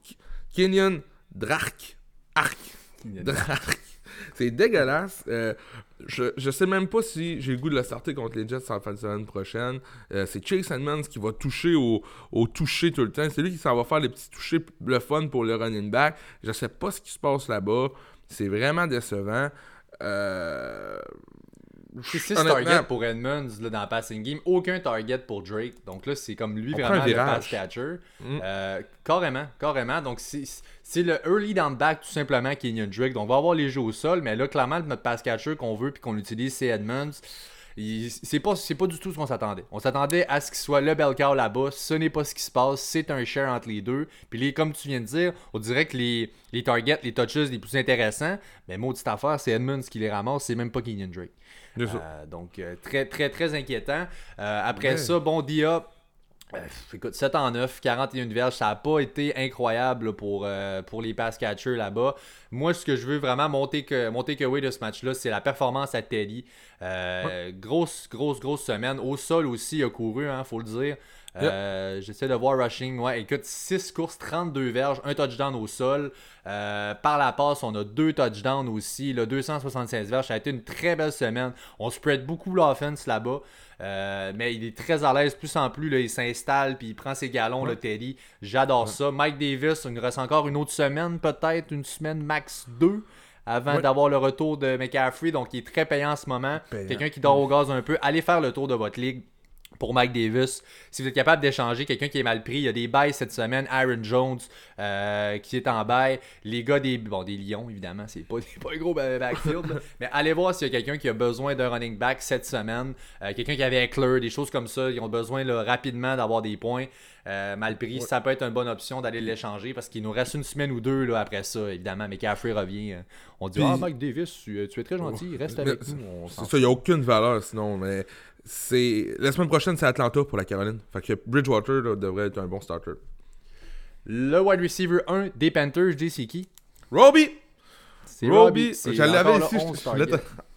Kenyon Drake. Arc. Drake. C'est dégueulasse. Euh, je, je sais même pas si j'ai le goût de le starter contre les Jets en fin de semaine prochaine. Euh, c'est Chase Edmonds qui va toucher au, au toucher tout le temps. C'est lui qui s'en va faire les petits touchés le fun pour le running back. Je sais pas ce qui se passe là-bas. C'est vraiment décevant. Euh, 6 honnêtement, targets pour Edmonds là, dans le passing game, aucun target pour Drake. Donc là, c'est comme lui On vraiment le pass catcher. Mm. Euh, carrément, carrément. Donc c'est c'est le early down back tout simplement Kenyon Drake. Donc on va avoir les jeux au sol, mais là clairement notre pass catcher qu'on veut puis qu'on utilise c'est Edmonds. C'est pas, c'est pas du tout ce qu'on s'attendait. On s'attendait à ce qu'il soit le bel cow là-bas. Ce n'est pas ce qui se passe. C'est un share entre les deux. Puis les, comme tu viens de dire, on dirait que les, les targets, les touches les plus intéressants, mais maudite affaire, c'est Edmonds qui les ramasse. C'est même pas Kenyon Drake. Euh, donc, euh, très, très, très inquiétant. Euh, après Ouais. ça, bon, Dia, Euh, écoute, 7 en 9, 41 verges, ça n'a pas été incroyable pour, euh, pour les pass catchers là-bas. Moi, ce que je veux vraiment monter que monter que oui de ce match-là, c'est la performance à Teddy. Euh, grosse, grosse, grosse semaine. Au sol aussi, il a couru, hein, faut le dire. J'essaie de voir rushing. Ouais, écoute, 6 courses, 32 verges, un touchdown au sol. par la passe, on a deux touchdowns aussi. Là, 276 verges. Ça a été une très belle semaine. On spread beaucoup l'offense là-bas. Euh, mais il est très à l'aise, plus en plus. Là, il s'installe puis il prend ses galons, le Teddy. J'adore ça. Mike Davis, il nous reste encore une autre semaine, peut-être une semaine max 2 avant d'avoir le retour de McCaffrey. Donc, il est très payant en ce moment. Quelqu'un qui dort au gaz un peu. Allez faire le tour de votre ligue pour Mike Davis. Si vous êtes capable d'échanger quelqu'un qui est mal pris, il y a des bails cette semaine. Aaron Jones euh, qui est en bail. Les gars des, bon, des Lions, évidemment, c'est pas, pas un gros backfield. mais allez voir s'il y a quelqu'un qui a besoin d'un running back cette semaine. Euh, quelqu'un qui avait Eckler, des choses comme ça. Ils ont besoin rapidement d'avoir des points. Euh, mal pris, ça peut être une bonne option d'aller l'échanger parce qu'il nous reste une semaine ou deux là, après ça, évidemment. Mais McCaffrey revient. on dit Ah, Mike Davis, tu, es très gentil, reste avec nous. C'est ça, il n'y a aucune valeur sinon. Mais c'est la semaine prochaine, c'est Atlanta pour la Caroline. Fait que Bridgewater devrait être un bon starter. Le wide receiver 1 des Panthers, je dis c'est qui? Robbie C'est Robbie. Je l'avais ici.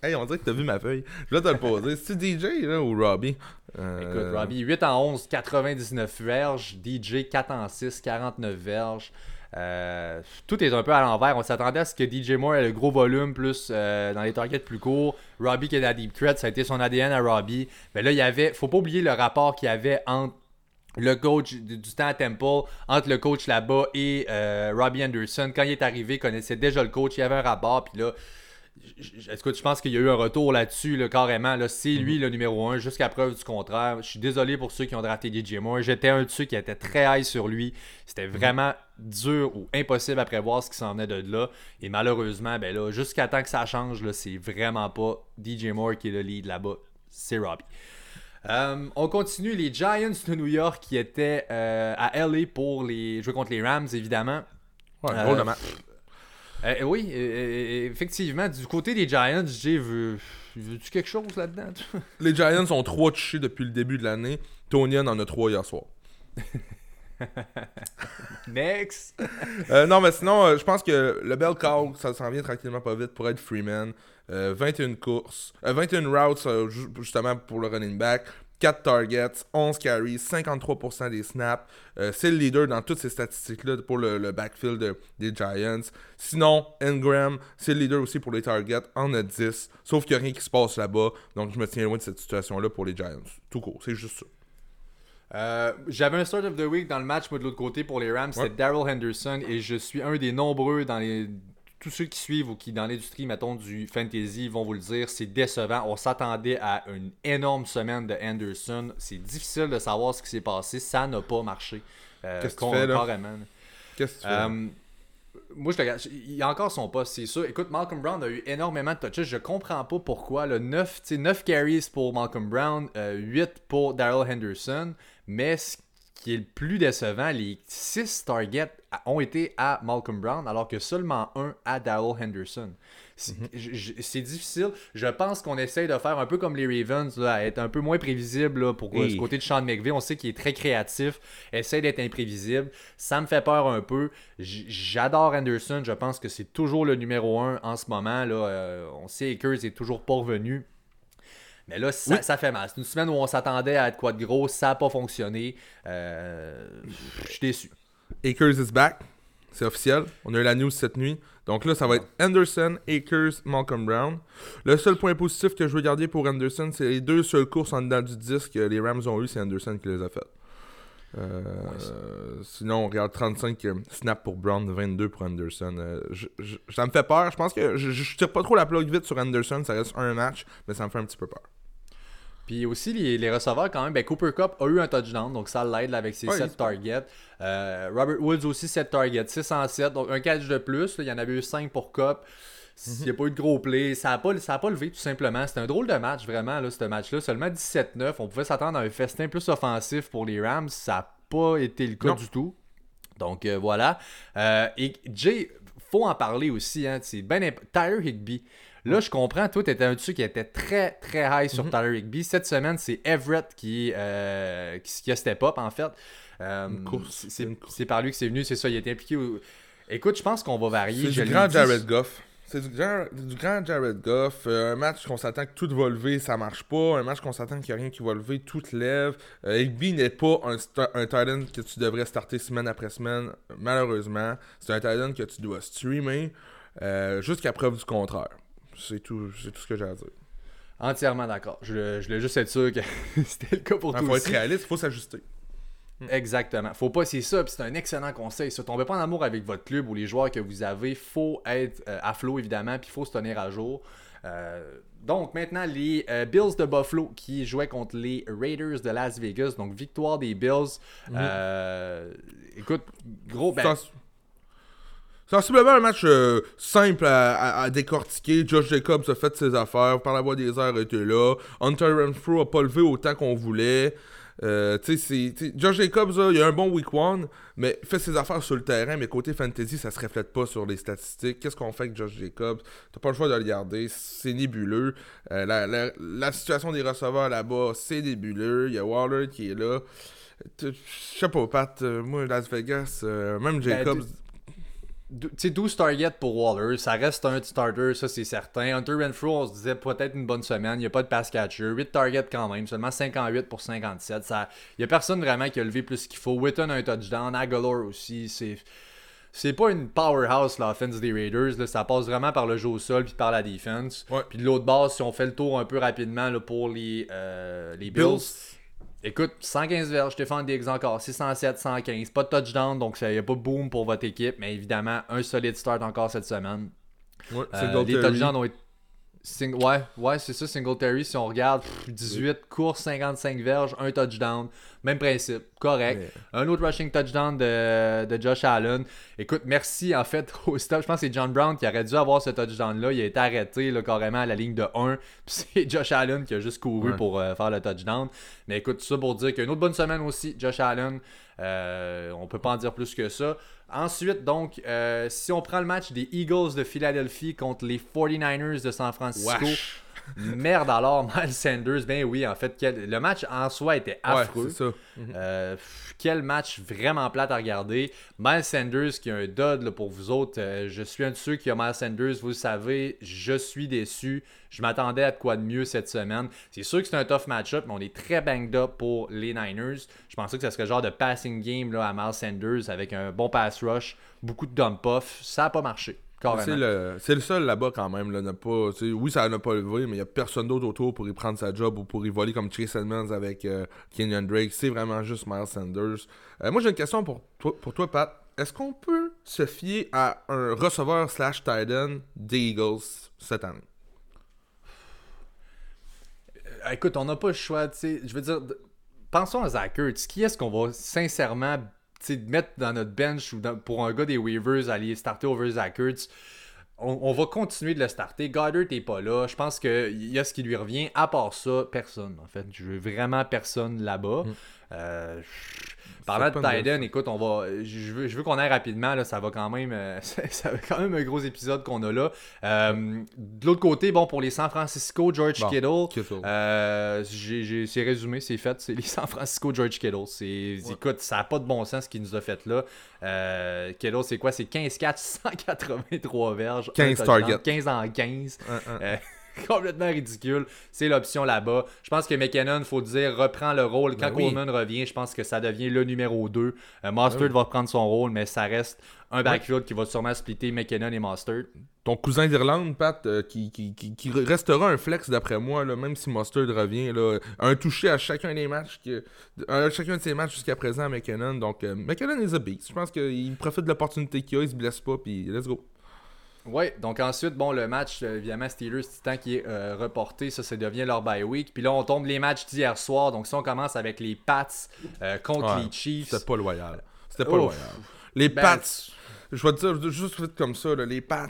Hey, on dirait que t'as vu ma feuille. Je vais te le poser. C'est DJ là, ou Robbie euh, Écoute, Robbie, 8 en 11, 99 verges. DJ, 4 en 6, 49 verges. Euh, tout est un peu à l'envers. On s'attendait à ce que DJ Moore ait le gros volume plus euh, dans les targets plus courts. Robbie qui est la deep ça a été son ADN à Robbie. Mais là, il y avait, faut pas oublier le rapport qu'il y avait entre le coach du, temps à Temple, entre le coach là-bas et euh, Robbie Anderson. Quand il est arrivé, il connaissait déjà le coach, il y avait un rapport, puis là, est-ce que tu penses qu'il y a eu un retour là-dessus, carrément? Là, c'est lui mhm. le numéro 1, jusqu'à preuve du contraire. Je suis désolé pour ceux qui ont drafté DJ Moore. J'étais un de ceux qui était très high sur lui. C'était mhm. vraiment dur ou impossible à prévoir ce qui s'en venait de là. Et malheureusement, ben là, jusqu'à temps que ça change, là, c'est vraiment pas DJ Moore qui est le lead là-bas. C'est Robbie. Euh, on continue les Giants de New York qui étaient euh, à LA pour les jouer contre les Rams, évidemment. Ouais, un euh, euh, oui, euh, euh, effectivement. Du côté des Giants, j'ai vu. Veux-tu quelque chose là-dedans? Les Giants ont trois touchés depuis le début de l'année. Tony en a trois hier soir. Next! non, mais sinon, je pense que le bel call, ça s'en vient tranquillement pas vite pour être Freeman. 21 courses, 21 routes justement pour le running back. 4 targets, 11 carries, 53% des snaps. Euh, c'est le leader dans toutes ces statistiques-là pour le, backfield des Giants. Sinon, Ingram, c'est le leader aussi pour les targets, en a 10. Sauf qu'il n'y a rien qui se passe là-bas. Donc, je me tiens loin de cette situation-là pour les Giants. Tout court, c'est juste ça. Euh, j'avais un start of the week dans le match, moi de l'autre côté pour les Rams, c'était Daryl Henderson et je suis un des nombreux dans les tous ceux qui suivent ou qui dans l'industrie, mettons, du fantasy vont vous le dire, c'est décevant. On s'attendait à une énorme semaine de Anderson. C'est difficile de savoir ce qui s'est passé. Ça n'a pas marché. Euh, Qu'est-ce que tu fais, là? Qu'est-ce que tu fais? Euh, moi, je te regarde. Il a encore son poste, c'est sûr. Écoute, Malcolm Brown a eu énormément de touches. Je comprends pas pourquoi. Le 9, 9 carries pour Malcolm Brown, 8 euh, pour Daryl Henderson. Mais ce qui est le plus décevant, les 6 targets ont été à Malcolm Brown, alors que seulement un à Daryl Henderson. Mhm. C'est difficile. Je pense qu'on essaye de faire un peu comme les Ravens, là, être un peu moins prévisible pour ce côté de Sean McVay. On sait qu'il est très créatif, essaye d'être imprévisible. Ça me fait peur un peu. J'adore Henderson. Je pense que c'est toujours le numéro un en ce moment. Là. Euh, on sait que est toujours pas revenu. Mais là, ça, fait mal. C'est une semaine où on s'attendait à être quoi de gros, ça n'a pas fonctionné. Euh, je suis déçu. Akers is back. C'est officiel. On a eu la news cette nuit. Donc là, ça va être Anderson, Akers, Malcolm Brown. Le seul point positif que je veux garder pour Anderson, c'est les deux seules courses en dedans du disque que les Rams ont eu, c'est Anderson qui les a faites. Euh, sinon, on regarde 35 euh, snaps pour Brown, 22 pour Anderson. Euh, ça me fait peur. Je pense que je, je, tire pas trop la plug vite sur Anderson. Ça reste un match, mais ça me fait un petit peu peur. Puis aussi, les, receveurs, quand même, ben Cooper Cup a eu un touchdown, donc ça l'aide avec ses 7 targets. Euh, Robert Woods aussi 7 targets, 6 en 7, donc un catch de plus. il y en avait eu 5 pour Cup. Il n'y a pas eu de gros play. Ça n'a pas, pas levé, tout simplement. C'était un drôle de match, vraiment, là, ce match-là. Seulement 17-9. On pouvait s'attendre à un festin plus offensif pour les Rams. Ça n'a pas été le cas du tout. Donc, euh, voilà. Euh, et Jay, faut en parler aussi. Hein, c'est ben Tyler Higby. Là, je comprends, toi, tu étais un dessus qui était très, très high sur Mhm. Tyler Higby. Cette semaine, c'est Everett qui, euh, qui, qui a step up, en fait. Euh, c'est- par lui que c'est venu, c'est ça, il a été impliqué. au- Écoute, je pense qu'on va varier. C'est du grand. Jared Goff. C'est du grand, du grand Jared Goff. Euh, un match qu'on s'attend que tout va lever, ça marche pas. Un match qu'on s'attend qu'il n'y a rien qui va lever, tout lève. Euh, Higby n'est pas un, un tight end que tu devrais starter semaine après semaine, malheureusement. C'est un tight end que tu dois streamer euh, jusqu'à preuve du contraire. C'est tout, c'est tout ce que j'ai à dire. Entièrement d'accord. Je, je voulais juste être sûr que c'était le cas pour Il toi faut être réaliste, il faut s'ajuster. Exactement. Faut pas, c'est ça, puis c'est un excellent conseil. Ça, tombez pas en amour avec votre club ou les joueurs que vous avez. Faut être euh, à flot, évidemment, puis il faut se tenir à jour. Euh, donc, maintenant, les euh, Bills de Buffalo qui jouaient contre les Raiders de Las Vegas. Donc, victoire des Bills. Euh, écoute, gros, ben, Sensiblement un match euh, simple à, à- à décortiquer. Josh Jacobs a fait ses affaires. Par la voie des airs était là. Hunter Renfro a pas levé autant qu'on voulait. Euh, Josh Jacobs, là, il a un bon week one, mais il fait ses affaires sur le terrain, mais côté fantasy, ça se reflète pas sur les statistiques. Qu'est-ce qu'on fait avec Josh Jacobs? T'as pas le choix de le garder, c'est nébuleux. Euh, la, la- la situation des receveurs là-bas, c'est nébuleux. Il y a Waller qui est là. Je sais pas, Pat, moi, Las Vegas, euh, même Jacobs. dou- tu sais, 12 targets pour Waller. Ça reste un starter, ça, c'est certain. Hunter Renfro, on se disait peut-être une bonne semaine. Il n'y a pas de pass catcher. 8 targets quand même. Seulement 58 pour 57. Ça... Il n'y a personne vraiment qui a levé plus qu'il faut. Witten a un touchdown. Aguilar aussi. C'est. C'est pas une powerhouse l'offense des Raiders, là. ça passe vraiment par le jeu au sol puis par la défense. Puis de l'autre base, si on fait le tour un peu rapidement là, pour les, euh, les Bills, Écoute, 115 verges, Stéphane Diggs encore, 607, 115, pas de touchdown, donc il n'y a pas de boom pour votre équipe, mais évidemment, un solide start encore cette semaine. Ouais, Euh, les touchdowns ont été. Sing- Ouais, ouais, c'est ça, Singletary. Si on regarde, pff, 18 courses, 55 verges, un touchdown. Même principe, correct. Un autre rushing touchdown de, de Josh Allen. Écoute, merci en fait au stop. Je pense que c'est John Brown qui aurait dû avoir ce touchdown-là. Il a été arrêté là, carrément à la ligne de 1. Puis c'est Josh Allen qui a juste couru Ouais. pour euh, faire le touchdown. Mais écoute, tout ça pour dire qu'une autre bonne semaine aussi, Josh Allen. Euh, on peut pas en dire plus que ça. Ensuite, donc, euh, si on prend le match des Eagles de Philadelphie contre les 49ers de San Francisco, Wesh. merde alors, Miles Sanders, ben oui, en fait, le match en soi était Ouais, affreux. c'est ça. Euh, pff, quel match vraiment plate à regarder. Miles Sanders qui a un dud pour vous autres. Euh, je suis un de ceux qui a Miles Sanders. Vous le savez, je suis déçu. Je m'attendais à quoi de mieux cette semaine. C'est sûr que c'est un tough match-up, mais on est très banged up pour les Niners. Je pensais que ce serait genre de passing game là, à Miles Sanders avec un bon pass rush, beaucoup de dump off. Ça n'a pas marché. C'est le, le seul là-bas quand même. Là, pas, oui, ça n'a pas levé, mais il n'y a personne d'autre autour pour y prendre sa job ou pour y voler comme Chase Edmonds avec euh, Kenyon Drake. C'est vraiment juste Miles Sanders. Euh, moi, j'ai une question pour toi, pour toi Pat. Est-ce qu'on peut se fier à un receveur slash tight end des Eagles cette année? Euh, Écoute, on n'a pas le choix. Je veux dire, pensons à Zach Ertz. Qui est-ce qu'on va sincèrement mettre dans notre bench ou pour un gars des waivers aller starter over Zach Ertz? On, on va continuer de le starter. Goddard n'est pas là. Je pense qu'il y a ce qui lui revient. À part ça, personne, en fait. Je veux vraiment personne là-bas. Euh, Parlant de Tiden, écoute, on va, je veux, je veux qu'on aille rapidement, là, ça va quand même, euh, ça va quand même un gros épisode qu'on a là. Euh, de l'autre côté, bon, pour les San Francisco, George Bon, Kittle, euh, c'est résumé, c'est fait, c'est les San Francisco, George Kittle. Écoute, ça n'a pas de bon sens ce qu'il nous a fait là. Kittle, c'est quoi? C'est 15-4, 183 verges, un 15 touchdown, targets. 15 en 15. Un, un. Complètement ridicule. C'est l'option là-bas. Je pense que McKinnon, faut dire, reprend le rôle. Quand Ben oui. Coleman revient, je pense que ça devient le numéro 2. Euh, Mustard Ben oui. va reprendre son rôle, mais ça reste un backfield qui va sûrement splitter McKinnon et Mustard. Ton cousin d'Irlande, Pat, euh, qui, qui, qui, qui restera un flex d'après moi, là, même si Mustard revient. Là, un touché à chacun des matchs, que, à chacun de ses matchs jusqu'à présent à McKinnon. Donc, euh, McKinnon is a beast. Je pense qu'il profite de l'opportunité qu'il a, il se blesse pas, puis let's go. Ouais, donc ensuite, bon, le match, euh, évidemment, Steelers Titan qui est euh, reporté, ça, ça devient leur bye week. Puis là, on tombe les matchs d'hier soir. Donc, si on commence avec les Pats euh, contre Ouais, les Chiefs. C'était pas loyal. C'était pas Ouf. loyal. Les Ben, Pats, je vais te dire juste vite comme ça, là, les Pats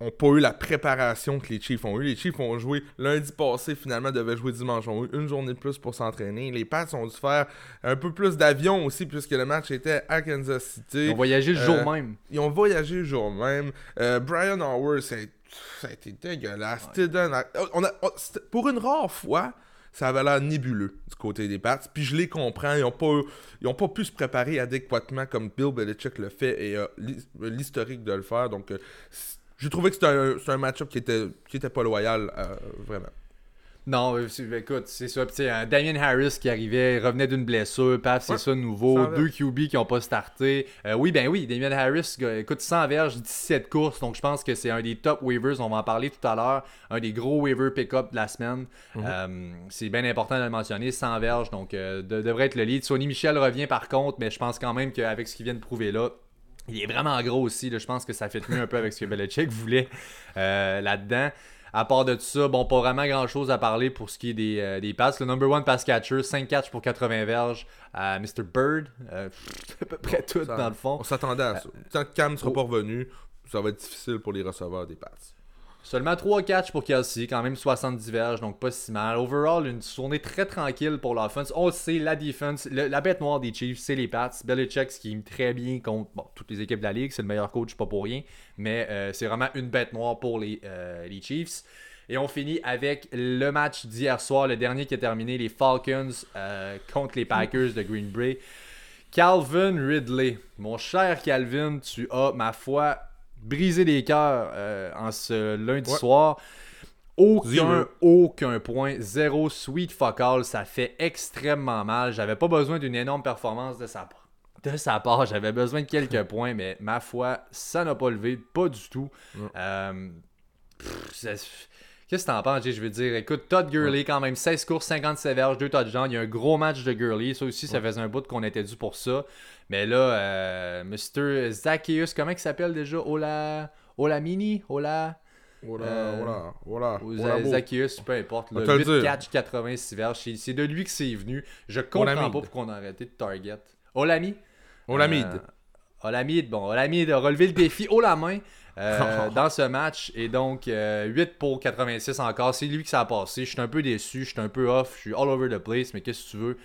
ont pas eu la préparation que les Chiefs ont eu. Les Chiefs ont joué lundi passé, finalement devaient jouer dimanche. Ils ont eu une journée de plus pour s'entraîner. Les Pats ont dû faire un peu plus d'avion aussi, puisque le match était à Kansas City. Ils ont voyagé le Euh, jour même. Ils ont voyagé le jour même. Euh, Brian Howard, Ça a été dégueulasse. On a, pour une rare fois, ça avait l'air nébuleux du côté des Pats. Puis je les comprends. Ils n'ont pas, ont pas pu se préparer adéquatement comme Bill Belichick le fait et l'historique de le faire. Donc, j'ai trouvé que c'était un, un match-up qui était, qui était pas loyal, vraiment. Non, euh, écoute, c'est ça. Puis, Damien Harris qui arrivait, revenait d'une blessure, paf, c'est ça nouveau. Deux QB qui n'ont pas starté. Euh, oui, ben oui, Damien Harris, écoute, 100 verges, 17 courses. Donc, je pense que c'est un des top waivers. On va en parler tout à l'heure. Un des gros waiver pick-up de la semaine. Mhm. Euh, c'est bien important de le mentionner. 100 verges, donc devrait être le lead. Sonny Michel revient par contre, mais je pense quand même qu'avec ce qu'il vient de prouver là, il est vraiment gros aussi. Je pense que ça fait mieux un peu avec ce que Belichick voulait là-dedans. À part de tout ça, bon, pas vraiment grand chose à parler pour ce qui est des, euh, des passes. Le number one pass catcher, 5 catch pour 80 verges à Mr. Bird. Euh, à peu près tout dans le fond. On s'attendait à ça. Tant que Cam ne sera oh. pas revenu, ça va être difficile pour les receveurs des passes. Seulement 3 catchs pour Kelsey, quand même 70 verges, donc pas si mal. Overall, une journée très tranquille pour l'offense. On sait, la defense, la bête noire des Chiefs, c'est les Pats. Belichick qui aime très bien contre toutes les équipes de la ligue, c'est le meilleur coach, pas pour rien. Mais euh, c'est vraiment une bête noire pour les, euh, les Chiefs. Et on finit avec le match d'hier soir, le dernier qui a terminé, les Falcons euh, contre les Packers de Green Bay. Calvin Ridley, mon cher Calvin, tu as, ma foi, briser les cœurs euh, en ce lundi soir. Aucun, aucun point, zéro sweet fuck all, ça fait extrêmement mal. J'avais pas besoin d'une énorme performance de sa, de sa part, j'avais besoin de quelques points, mais ma foi, ça n'a pas levé, pas du tout. Euh, qu'est-ce que t'en penses, je veux dire? Écoute, Todd Gurley, quand même, 16 courses, 57 verges, 2 touchdowns. Il y a un gros match de Gurley. Ça aussi, ça faisait un bout qu'on était dû pour ça. Mais là, euh, Mr. Zacchaeus, comment il s'appelle déjà? Ola, Ola Mini? Ola. Voilà, euh, voilà. Zacchaeus, peu importe. Là, 8 catch, 86 verges. C'est de lui que c'est venu. Je comprends pas pourquoi on a arrêté de target. Olami Olamide. Euh, Olamide, bon, Olamide a relevé le défi haut la main. Euh, dans ce match. Et donc, 8 pour 86 encore. C'est lui qui ça a passé. Je suis un peu déçu. Je suis un peu off. Je suis all over the place. Mais qu'est-ce que tu veux?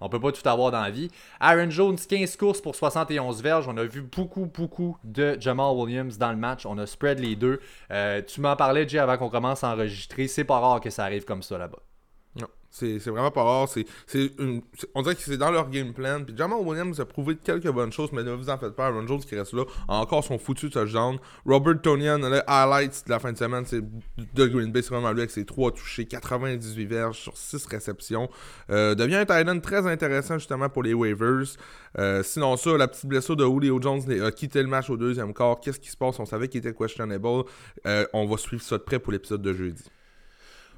On peut pas tout avoir dans la vie. Aaron Jones, 15 courses pour 71 verges. On a vu beaucoup, beaucoup de Jamal Williams dans le match. On a spread les deux. Euh, tu m'en parlais, Jay, avant qu'on commence à enregistrer. C'est pas rare que ça arrive comme ça là-bas. C'est vraiment pas rare. On dirait que c'est dans leur game plan. Puis Jamal Williams a prouvé quelques bonnes choses, mais ne vous en faites pas. Aaron Jones qui reste là a encore son foutu touchdown. Robert Tonian, le highlight de la fin de semaine, c'est de Green Bay. C'est vraiment lui avec ses 3 touchés, 98 verges sur 6 réceptions. Euh, devient un tight très intéressant justement pour les waivers. Euh, sinon ça, la petite blessure de Julio Jones a quitté le match au deuxième quart. Qu'est-ce qui se passe? On savait qu'il était questionable. Euh, on va suivre ça de près pour l'épisode de jeudi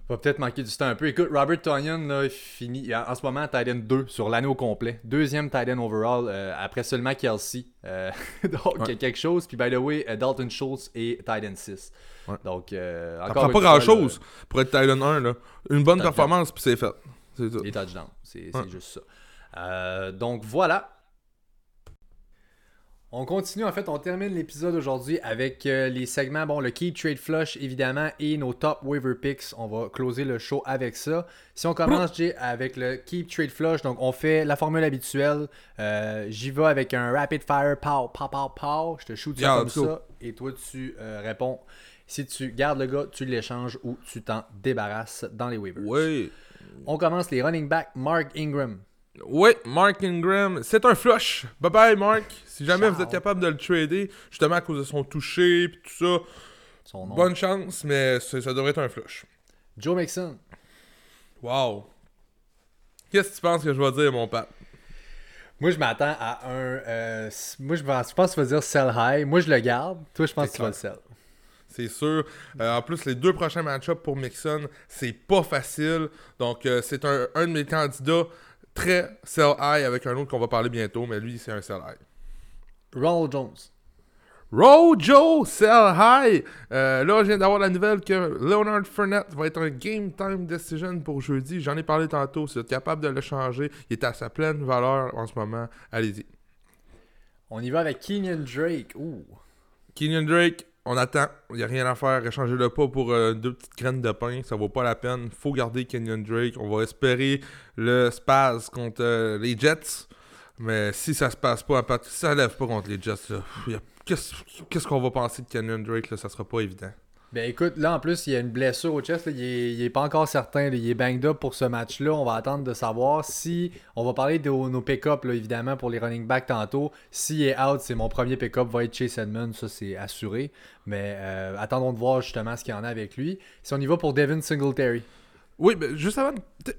va peut-être manquer du temps un peu. Écoute, Robert Tonyan là, finit en ce moment Titan 2 sur l'année au complet. Deuxième Titan overall euh, après seulement Kelsey. Euh, donc quelque chose. Puis by the way, euh, Dalton Schultz et Titan 6. Donc encore. pas grand chose pour être Titan 1. Là. Une bonne performance, puis c'est fait. C'est ça. Et touchdown. C'est juste ça. donc voilà. On continue, en fait, on termine l'épisode aujourd'hui avec euh, les segments, bon, le Keep Trade Flush, évidemment, et nos top waiver picks. On va closer le show avec ça. Si on commence, Jay, avec le Keep Trade Flush, donc on fait la formule habituelle. Euh, j'y vais avec un Rapid Fire, pow, pow, pow, pow. Je te shoot comme ça, et toi, tu euh, réponds. Si tu gardes le gars, tu l'échanges ou tu t'en débarrasses dans les waivers. Oui. On commence les running back Mark Ingram. Oui, Mark Ingram, c'est un flush. Bye bye, Mark. Si jamais vous êtes capable de le trader, justement à cause de son toucher et tout ça, bonne chance, mais ça devrait être un flush. Joe Mixon. Wow. Qu'est-ce que tu penses que je vais dire, mon père? Moi, je m'attends à un. Euh, moi, je pense, que tu vas dire sell high. Moi, je le garde. Toi, je pense que tu vas le sell. C'est sûr. Euh, en plus, les deux prochains match-ups pour Mixon, c'est pas facile. Donc, euh, c'est un, un de mes candidats très sell high avec un autre qu'on va parler bientôt, mais lui, c'est un sell high. Ronald Jones. Rojo sell high. Euh, là, je viens d'avoir la nouvelle que Leonard Fournette va être un game time decision pour jeudi. J'en ai parlé tantôt. Si vous êtes capable de le changer, il est à sa pleine valeur en ce moment. Allez-y. On y va avec Kenyon Drake. Ouh. Kenyon Drake, on attend. Il n'y a rien à faire. Échangez-le pas pour euh, deux petites graines de pain. Ça vaut pas la peine. faut garder Kenyon Drake. On va espérer le Spaz contre euh, les Jets. Mais si ça se passe pas, si ça lève pas contre les Jets, qu'est-ce qu'on va penser de Kenyon Drake? Là, ça sera pas évident. Ben écoute, là en plus, il y a une blessure au chest. Il, est, pas encore certain. Il est banged up pour ce match-là. On va attendre de savoir si. On va parler de nos pick-up, évidemment, pour les running backs tantôt. S'il est out, c'est mon premier pick-up, va être Chase Edmonds. Ça, c'est assuré. Mais euh, attendons de voir justement ce qu'il y en a avec lui. Si on y va pour Devin Singletary. Oui, mais juste avant,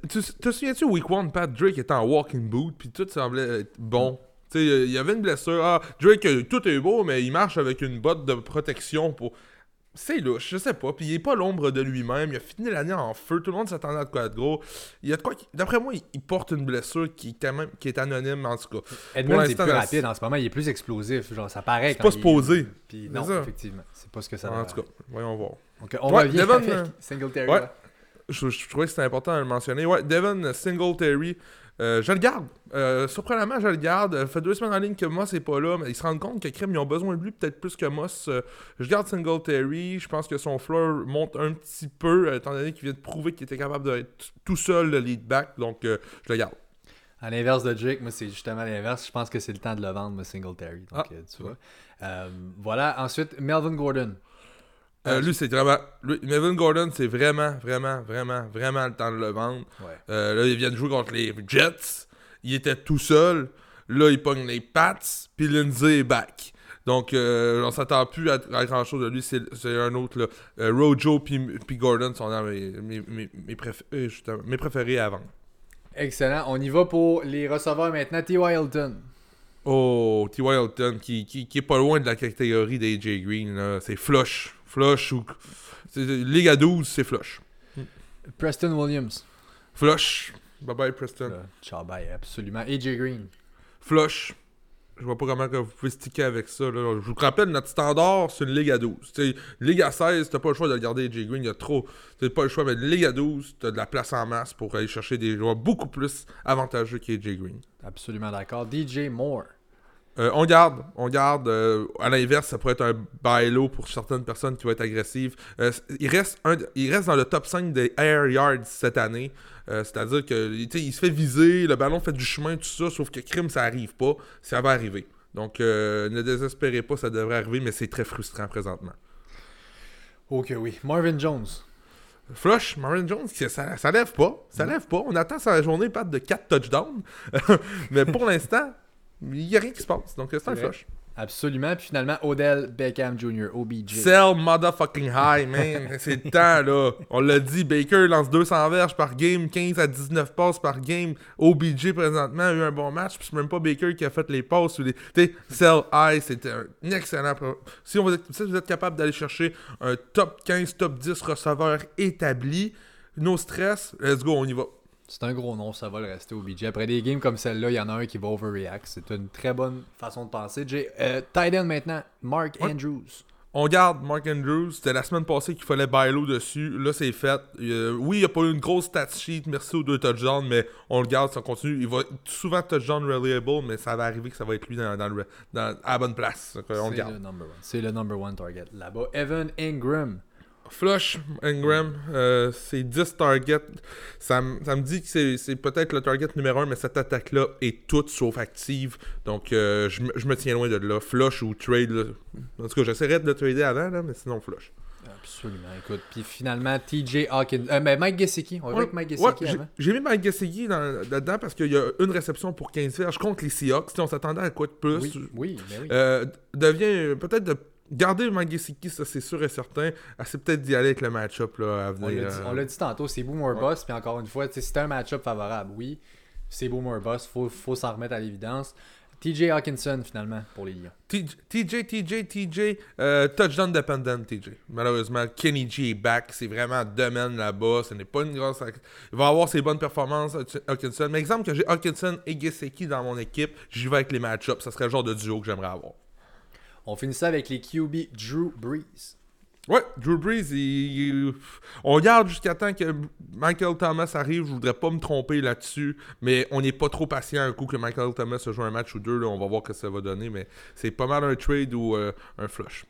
tu te souviens-tu, Week 1, Pat Drake était en walking boot, puis tout semblait être bon. Tu sais, il y avait une blessure. Ah, Drake, tout est beau, mais il marche avec une botte de protection pour. C'est louche, je sais pas. Puis il est pas l'ombre de lui-même. Il a fini l'année en feu. Tout le monde s'attendait à quoi de gros. Il y a de quoi. qui- D'après moi, il, porte une blessure qui est quand même qui est anonyme en tout cas. Edmonds est plus rapide en ce moment. Il est plus explosif. Genre, ça paraît C'est pas. Puis C'est non, effectivement. C'est pas ce que ça En tout cas, voyons voir. Donc, on revient Devon, euh, Singletary. ouais. je trouvais que c'était important de le mentionner. Ouais, Devon Singletary, euh, je le garde. Euh, surprenamment, je le garde. Ça fait deux semaines en ligne que Moss n'est pas là, mais ils se rendent compte que Crème, ils ont besoin de lui peut-être plus que Moss. Euh, je garde Singletary. Je pense que son floor monte un petit peu, euh, étant donné qu'il vient de prouver qu'il était capable d'être tout seul le lead back. Donc, je le garde. À l'inverse de Drake, moi, c'est justement l'inverse. Je pense que c'est le temps de le vendre, Singletary. Donc, Ah. tu vois. Voilà. Ensuite, Melvin Gordon. Euh, lui, c'est vraiment. Lui, Melvin Gordon, c'est vraiment, vraiment, vraiment, vraiment le temps de le vendre. Ouais. Euh, là, il vient de jouer contre les Jets. Il était tout seul. Là, il pogne les Pats. Puis Lindsay est back. Donc, euh, on s'attend plus à, à grand chose de lui. C'est un autre. Là. Euh, Rojo puis Gordon sont dans mes, mes, mes, mes préf- justement, mes préférés à vendre. Excellent. On y va pour les receveurs maintenant. T.Y. Hilton. Oh, T.Y. Hilton, qui, qui, qui est pas loin de la catégorie d'AJ Green. C'est flush. Flush ou. Ligue à 12, c'est flush. Preston Williams. Flush. Bye bye, Preston. Ciao, bye, absolument. AJ Green. Flush. Je vois pas comment vous pouvez sticker avec ça. là. Je vous rappelle, notre standard, c'est une Ligue à 12. T'sais, Ligue à 16, t'as pas le choix de le garder AJ Green. Il y a trop. T'as pas le choix, mais une Ligue à 12, t'as de la place en masse pour aller chercher des joueurs beaucoup plus avantageux qu'AJ Green. Absolument d'accord. DJ Moore. Euh, on garde, on garde. euh, à l'inverse, ça pourrait être un bail low pour certaines personnes qui vont être agressives. Euh, il, reste un, il reste dans le top 5 des air yards cette année. C'est-à-dire que il se fait viser, le ballon fait du chemin, tout ça, sauf que crime, ça arrive pas. Ça va arriver. Donc, ne désespérez pas, ça devrait arriver, mais c'est très frustrant présentement. Ok, oui. Marvin Jones. Flush, Marvin Jones, ça, ça lève pas. Ça lève pas. On attend sa journée pas de 4 touchdowns. mais pour l'instant, il n'y a rien qui se passe. Donc, c'est un flush. Absolument. Puis finalement, Odell Beckham Jr., OBJ. Sell motherfucking high, man. C'est le temps, là. On l'a dit, Baker lance 200 verges par game, 15 à 19 passes par game. OBJ, présentement, a eu un bon match. Puis c'est même pas Baker qui a fait les passes. Ou les... Tu sais, sell high, c'était un excellent... Si, on vous êtes, si vous êtes capable d'aller chercher un top 15, top 10 receveur établi, no stress, let's go, on y va. C'est un gros nom, ça va le rester OBJ. Après des games comme celle-là, il y en a un qui va overreact. C'est une très bonne façon de penser. J'ai euh, tight end maintenant, Mark Ouais. Andrews. On garde Mark Andrews. C'était la semaine passée qu'il fallait buy low dessus. Là, c'est fait. Euh, oui, il n'y a pas eu une grosse stat sheet. Merci aux deux touchdowns, mais on le garde, ça continue. Il va être souvent touchdown reliable, mais ça va arriver que ça va être lui dans, dans le, dans- à la bonne place. Donc, on le C'est garde. C'est le number one target là-bas. Evan Ingram. Flush, Ingram, euh, c'est 10 targets. Ça, ça me dit que c'est c'est peut-être le target numéro 1, mais cette attaque-là est toute sauf active. Donc, euh, je, me- je me tiens loin de là. Flush ou trade. là. En tout cas, j'essaierai de le trader avant, là, mais sinon, flush. Absolument. Écoute, puis finalement, TJ Hawkins. Euh, mais Mike Gesicki. On va Ouais, avec Mike ouais, Gesicki j'ai- avant. J'ai mis Mike Gesicki dans- là-dedans parce qu'il y a une réception pour 15 verges contre les Seahawks. Sais, on s'attendait à quoi de plus? Oui, oui, mais oui. Euh, devient peut-être de garder Gesicki, ça c'est sûr et certain. Ah, c'est peut-être d'y aller avec le match-up là, à On venir. l'a dit, euh. on l'a dit tantôt, c'est boom or Ouais. bust. Puis encore une fois, c'est un match-up favorable. Oui, c'est boom or bust. Faut, faut s'en remettre à l'évidence. TJ Hawkinson, finalement, pour les Lions. TJ, TJ, TJ, euh, touchdown dependent, TJ. Malheureusement, Kenny G est back. C'est vraiment domaine là-bas. Ce n'est pas une grosse. Il va avoir ses bonnes performances, Hawkinson. Mais exemple que j'ai Hawkinson et Gesicki dans mon équipe, j'y vais avec les match-ups. Ça serait le genre de duo que j'aimerais avoir. On finit ça avec les QB Drew Brees. Ouais, Drew Brees, il- il- on garde jusqu'à temps que Michael Thomas arrive. Je voudrais pas me tromper là-dessus, mais on n'est pas trop patient un coup que Michael Thomas se joue un match ou deux. Là, on va voir ce que ça va donner, mais c'est pas mal un trade ou euh, un flush.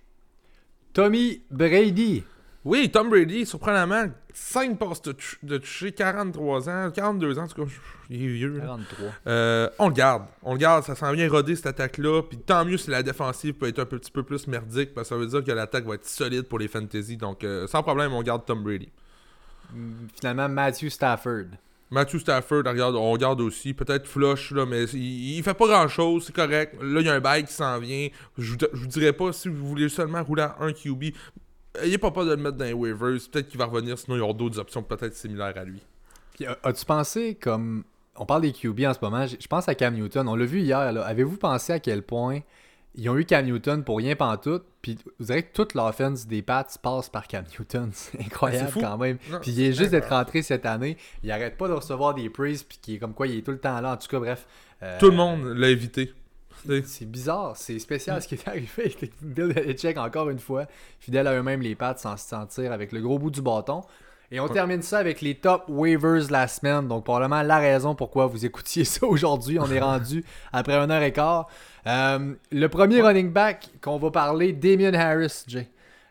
Tommy Brady. Oui, Tom Brady, surprenamment, 5 passes de, tou- de toucher, 43 ans, 42 ans, en tout cas, il est vieux. là. 43. Euh, on le garde. On le garde. Ça s'en vient roder cette attaque-là. Puis tant mieux si la défensive peut être un petit peu plus merdique. Parce que ça veut dire que l'attaque va être solide pour les fantasy. Donc euh, sans problème, on garde Tom Brady. Mm, Finalement, Matthew Stafford. Matthew Stafford, on regarde, on regarde aussi. Peut-être flush, là, mais il, il fait pas grand-chose. C'est correct. Là, il y a un bail qui s'en vient. Je vous, je vous dirais pas si vous voulez seulement rouler à un QB. Ayez pas peur de le mettre dans les waivers. Peut-être qu'il va revenir. Sinon, il y aura d'autres options peut-être similaires à lui. Puis, a- as-tu pensé comme. On parle des QB en ce moment. Je pense à Cam Newton. On l'a vu hier. là. Avez-vous pensé à quel point ils ont eu Cam Newton pour rien pantoute? Puis vous direz que toute l'offense des Pats passe par Cam Newton. C'est incroyable quand même. Non, Puis il est juste d'être rentré cette année. Il arrête pas de recevoir des praises. Puis qui est comme quoi il est tout le temps là. En tout cas, bref. euh, Tout le monde l'a évité. C'est- bizarre, c'est spécial ce qui est arrivé. Bill Belichick, encore une fois, fidèle à eux-mêmes, les pattes, sans se sentir avec le gros bout du bâton. Et on Ouais. termine ça avec les top waivers la semaine. Donc, probablement la raison pourquoi vous écoutiez ça aujourd'hui. On est rendu après une heure et quart. Euh, le premier running back qu'on va parler, Damien Harris, Jay.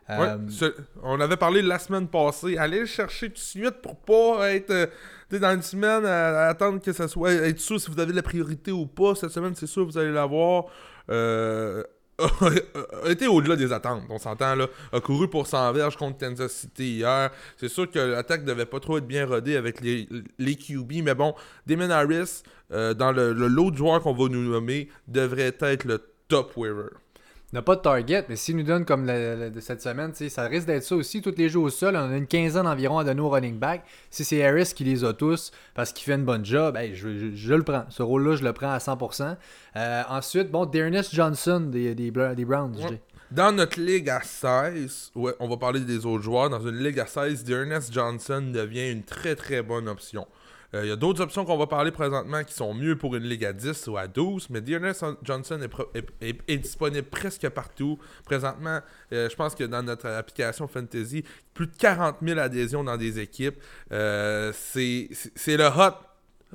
Ouais, Euh, ce- on avait parlé la semaine passée. Allez le chercher tout de suite pour pas être euh, sais, dans une semaine à, attendre que ça soit. Être sûr si vous avez la priorité ou pas. Cette semaine, c'est sûr vous allez l'avoir. Euh, a été au-delà des attentes, on s'entend là. A couru pour 100 verges contre Kansas City hier. C'est sûr que l'attaque devait pas trop être bien rodée avec les, les QB, mais bon, Damon Harris, euh, dans le, le lot de joueurs qu'on va nous nommer, devrait être le top waiver. N'a pas de target, mais s'il nous donne comme le- le- de cette semaine, ça risque d'être ça aussi. Tous les jeux au sol, on a une quinzaine environ à donner au running back. Si c'est Harris qui les a tous parce qu'il fait une bonne job, hey, je, je- je le prends. Ce rôle-là, je le prends à 100%. Euh, ensuite, bon, Dearness Johnson des, des, Bla- des Browns. Ouais. Dans notre ligue à 16, ouais, on va parler des autres joueurs. Dans une ligue à 16, Dearness Johnson devient une très très bonne option. Euh, Il y a d'autres options qu'on va parler présentement qui sont mieux pour une ligue à 10 ou à 12, mais Dearness Johnson est, disponible presque partout. Présentement, euh, je pense que dans notre application Fantasy, plus de 40 000 adhésions dans des équipes. Euh, c'est le hot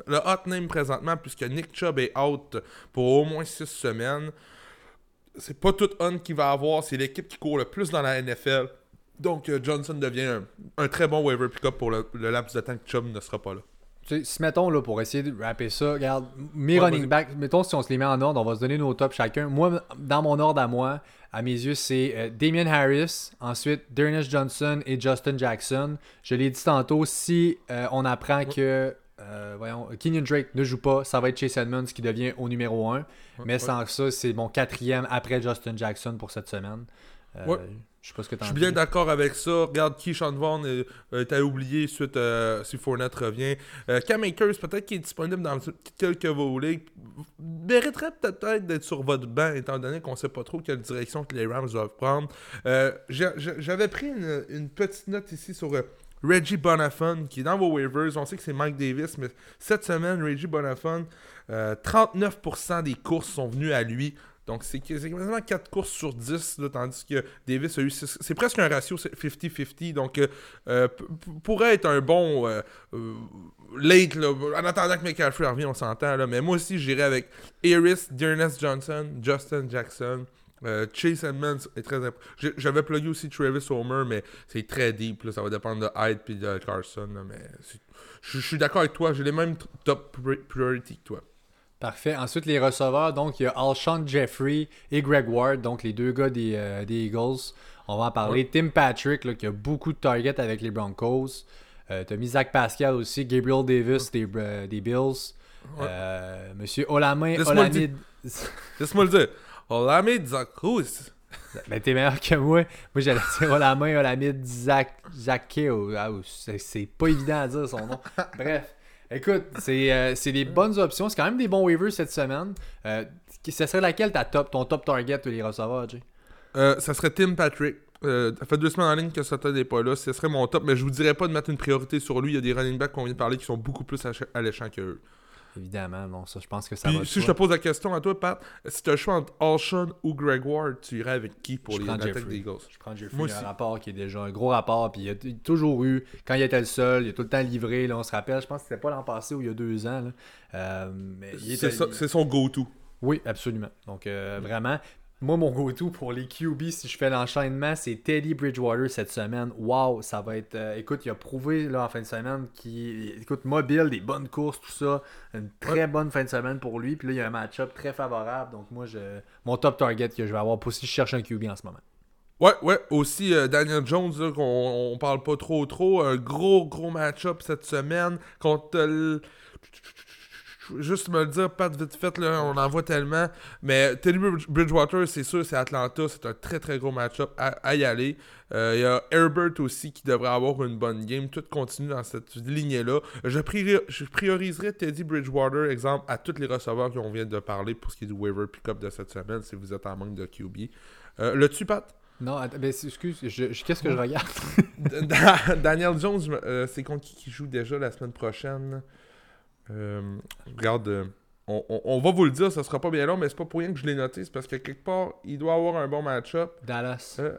le hot name présentement, puisque Nick Chubb est out pour au moins 6 semaines c'est pas tout Hunt qui va avoir, c'est l'équipe qui court le plus dans la NFL. Donc euh, Johnson devient un, très bon waiver pick-up pour le laps de temps que Chubb ne sera pas là. Tu sais, si mettons là pour essayer de rapper ça, regarde, mes Ouais, running backs, mettons si on se les met en ordre, on va se donner nos tops chacun. Moi, dans mon ordre à moi, à mes yeux, c'est euh, Damien Harris, ensuite Dearness Johnson et Justin Jackson. Je l'ai dit tantôt, si euh, on apprend que euh, voyons, Kenyon Drake ne joue pas, ça va être Chase Edmonds qui devient au numéro 1. Mais sans ça, c'est mon quatrième après Justin Jackson pour cette semaine. Euh. Je sais pas ce que Je t'en suis bien d'accord avec ça. Regarde, Keyshawn Vaughn est, est à oublier suite euh, si Fournette revient. Euh, Cam Akers, peut-être qu'il est disponible dans quelques ligues. Mériterait peut-être d'être sur votre banc, étant donné qu'on sait pas trop quelle direction que les Rams doivent prendre. Euh, J'avais pris une, une petite note ici sur euh, Reggie Bonafon, qui est dans vos waivers. On sait que c'est Mike Davis, mais cette semaine, Reggie Bonafon, euh, 39% des courses sont venues à lui. Donc, c'est quasiment 4 courses sur 10, là, tandis que Davis a eu. six- C'est presque un ratio c'est 50-50. Donc, euh, euh, pourrait être un bon euh, late, là, en attendant que McCaffrey revienne, on s'entend. Mais moi aussi, j'irais avec Harris, Dearness Johnson, Justin Jackson. Chase Edmonds est très. J'avais plugué aussi Travis Homer, mais c'est très deep. là. Ça va dépendre de Hyde et de Carson. mais je suis d'accord avec toi. J'ai les mêmes top pri- priority que toi. Parfait. Ensuite, les receveurs, donc il y a Alshon Jeffrey et Greg Ward, donc les deux gars des, euh, des Eagles. On va en parler. Tim Patrick, là, qui a beaucoup de targets avec les Broncos. Euh, T'as mis Zach Pascal aussi, Gabriel Davis des, euh, des Bills. Ouais. Monsieur Olamin Laisse-moi le Olamide. Laisse-moi le dire. Olamide Zakous. ben, t'es meilleur que moi. Moi, j'allais dire Olamin Olamide Zach, Zakeo. Ah, c'est pas évident à dire son nom. Bref. Écoute, c'est euh, c'est des bonnes options. C'est quand même des bons waivers cette semaine. Euh, ce serait laquelle ta top, ton top target de les receveurs, Jay? Euh, ça serait Tim Patrick. Euh, ça fait deux semaines en ligne que Sutton n'est pas là. Ce serait mon top, mais je vous dirais pas de mettre une priorité sur lui. Il y a des running backs qu'on vient de parler qui sont beaucoup plus alléchants que eux. Évidemment, non, ça, je pense que ça Puis va. si je te pose la question à toi, Pat, si tu as le choix entre Alshon ou Greg Ward, tu irais avec qui pour Je les attaques des Eagles? Je prends Jeffrey, Moi il y a un rapport qui est déjà un gros rapport, puis il a t- toujours eu, quand il était le seul, il a tout le temps livré, là, on se rappelle, je pense que c'était pas l'an passé ou il y a deux ans, là. Euh, c'est son go-to. Oui, absolument. Donc, euh, vraiment. Moi, mon go-to pour les QB, si je fais l'enchaînement, c'est Teddy Bridgewater cette semaine. Wow, ça va être. euh, écoute, il a prouvé là, en fin de semaine qu'il. Écoute, mobile, des bonnes courses, tout ça. Une très bonne fin de semaine pour lui. Puis là, il y a un match-up très favorable. Donc, moi, je, mon top target que je vais avoir pour si je cherche un QB en ce moment. Ouais, ouais. Aussi, euh, Daniel Jones, qu'on on parle pas trop trop. Un gros, gros match-up cette semaine contre. le- Juste me le dire, pas de vite fait, là, on en voit tellement. Mais Teddy Bridge- Bridgewater, c'est sûr, c'est Atlanta. C'est un très, très gros match-up à, à y aller. Euh, Il y a Herbert aussi qui devrait avoir une bonne game. Tout continue dans cette lignée-là. Je, priori- je prioriserai Teddy Bridgewater, exemple, à tous les receveurs qu'on vient de parler pour ce qui est du waiver pick-up de cette semaine, si vous êtes en manque de QB. Euh, le tu Pat? Non, attends, ben, excuse, je- je- qu'est-ce que je regarde? Da- Daniel Jones, euh, c'est contre qui qui joue déjà la semaine prochaine? Euh, Regarde, euh, on, on- on va vous le dire, ça sera pas bien long, mais c'est pas pour rien que je l'ai noté, c'est parce que quelque part, il doit avoir un bon match-up. Dallas. Euh.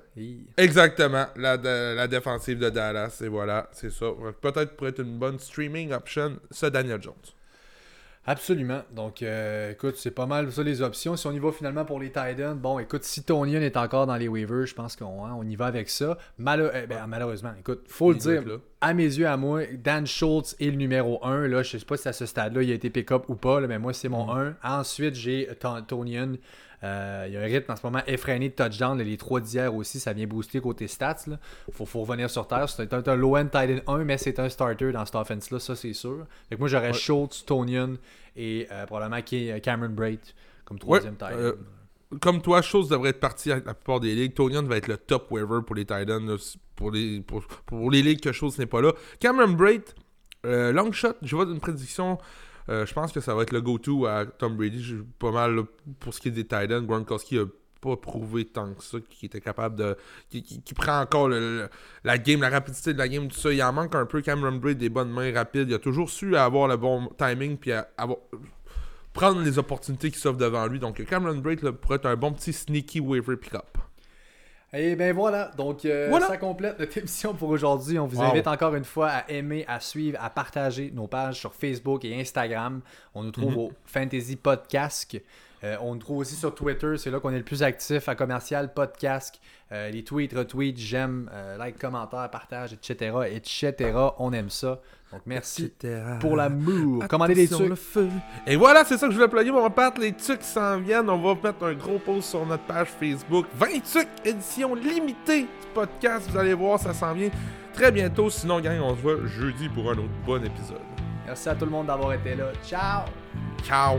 Exactement, la, de- la défensive de Dallas, et voilà, c'est ça. Peut-être pour être une bonne streaming option, ce Daniel Jones. Absolument. Donc, euh, écoute, c'est pas mal ça les options. Si on y va finalement pour les Titans, bon, écoute, si Tonian est encore dans les waivers, je pense qu'on hein, on y va avec ça. Malo- eh ben, malheureusement, écoute, faut le dire, là. à mes yeux, à moi, Dan Schultz est le numéro 1. Là, je sais pas si à ce stade-là, il a été pick-up ou pas, là, mais moi, c'est mon Mm. 1. Ensuite, j'ai Ton- Tonian. Euh, il y a un rythme en ce moment effréné de touchdown. les 3 d'hier aussi, ça vient booster côté stats. Il faut, faut revenir sur terre. C'est un, un low-end Titan 1, mais c'est un starter dans cette offense-là, ça c'est sûr. Fait que moi, j'aurais Ouais. Schultz, Tonian et euh, probablement Cameron Braid comme troisième Titan. euh, Comme toi, chose devrait être partie avec la plupart des ligues. Tonian va être le top waiver pour les Titans, là, pour, les, pour, pour les ligues que chose n'est pas là. Cameron Braid, euh, long shot, je vois une prédiction. Euh, je pense que ça va être le go-to à Tom Brady. Pas mal pour ce qui est des Titans. Gronkowski a pas prouvé tant que ça qu'il était capable de. qui, qui- qui prend encore la game, la rapidité de la game, tout ça. Il en manque un peu. Cameron Braid, des bonnes mains rapides. Il a toujours su avoir le bon timing puis à avoir prendre les opportunités qui s'offrent devant lui. Donc Cameron Braid pourrait être un bon petit sneaky waiver pick-up. Et ben voilà, donc euh, Voilà. ça complète notre émission pour aujourd'hui. On vous Wow. invite encore une fois à aimer, à suivre, à partager nos pages sur Facebook et Instagram. On nous trouve Mhm. au Fantasy Podcast. Euh, on nous trouve aussi sur Twitter, c'est là qu'on est le plus actif à commercial podcast. Euh, les tweets, retweets, j'aime, euh, like, commentaires, partage, etc., etc. On aime ça. Donc merci pour l'amour. Commandez des trucs. le feu. Et voilà, c'est ça que je voulais plugger, mon Pat. Les trucs s'en viennent. On va mettre un gros post sur notre page Facebook. 20 trucs, édition limitée du podcast. Vous allez voir, ça s'en vient très bientôt. Sinon, gang, on se voit jeudi pour un autre bon épisode. Merci à tout le monde d'avoir été là. Ciao! Ciao!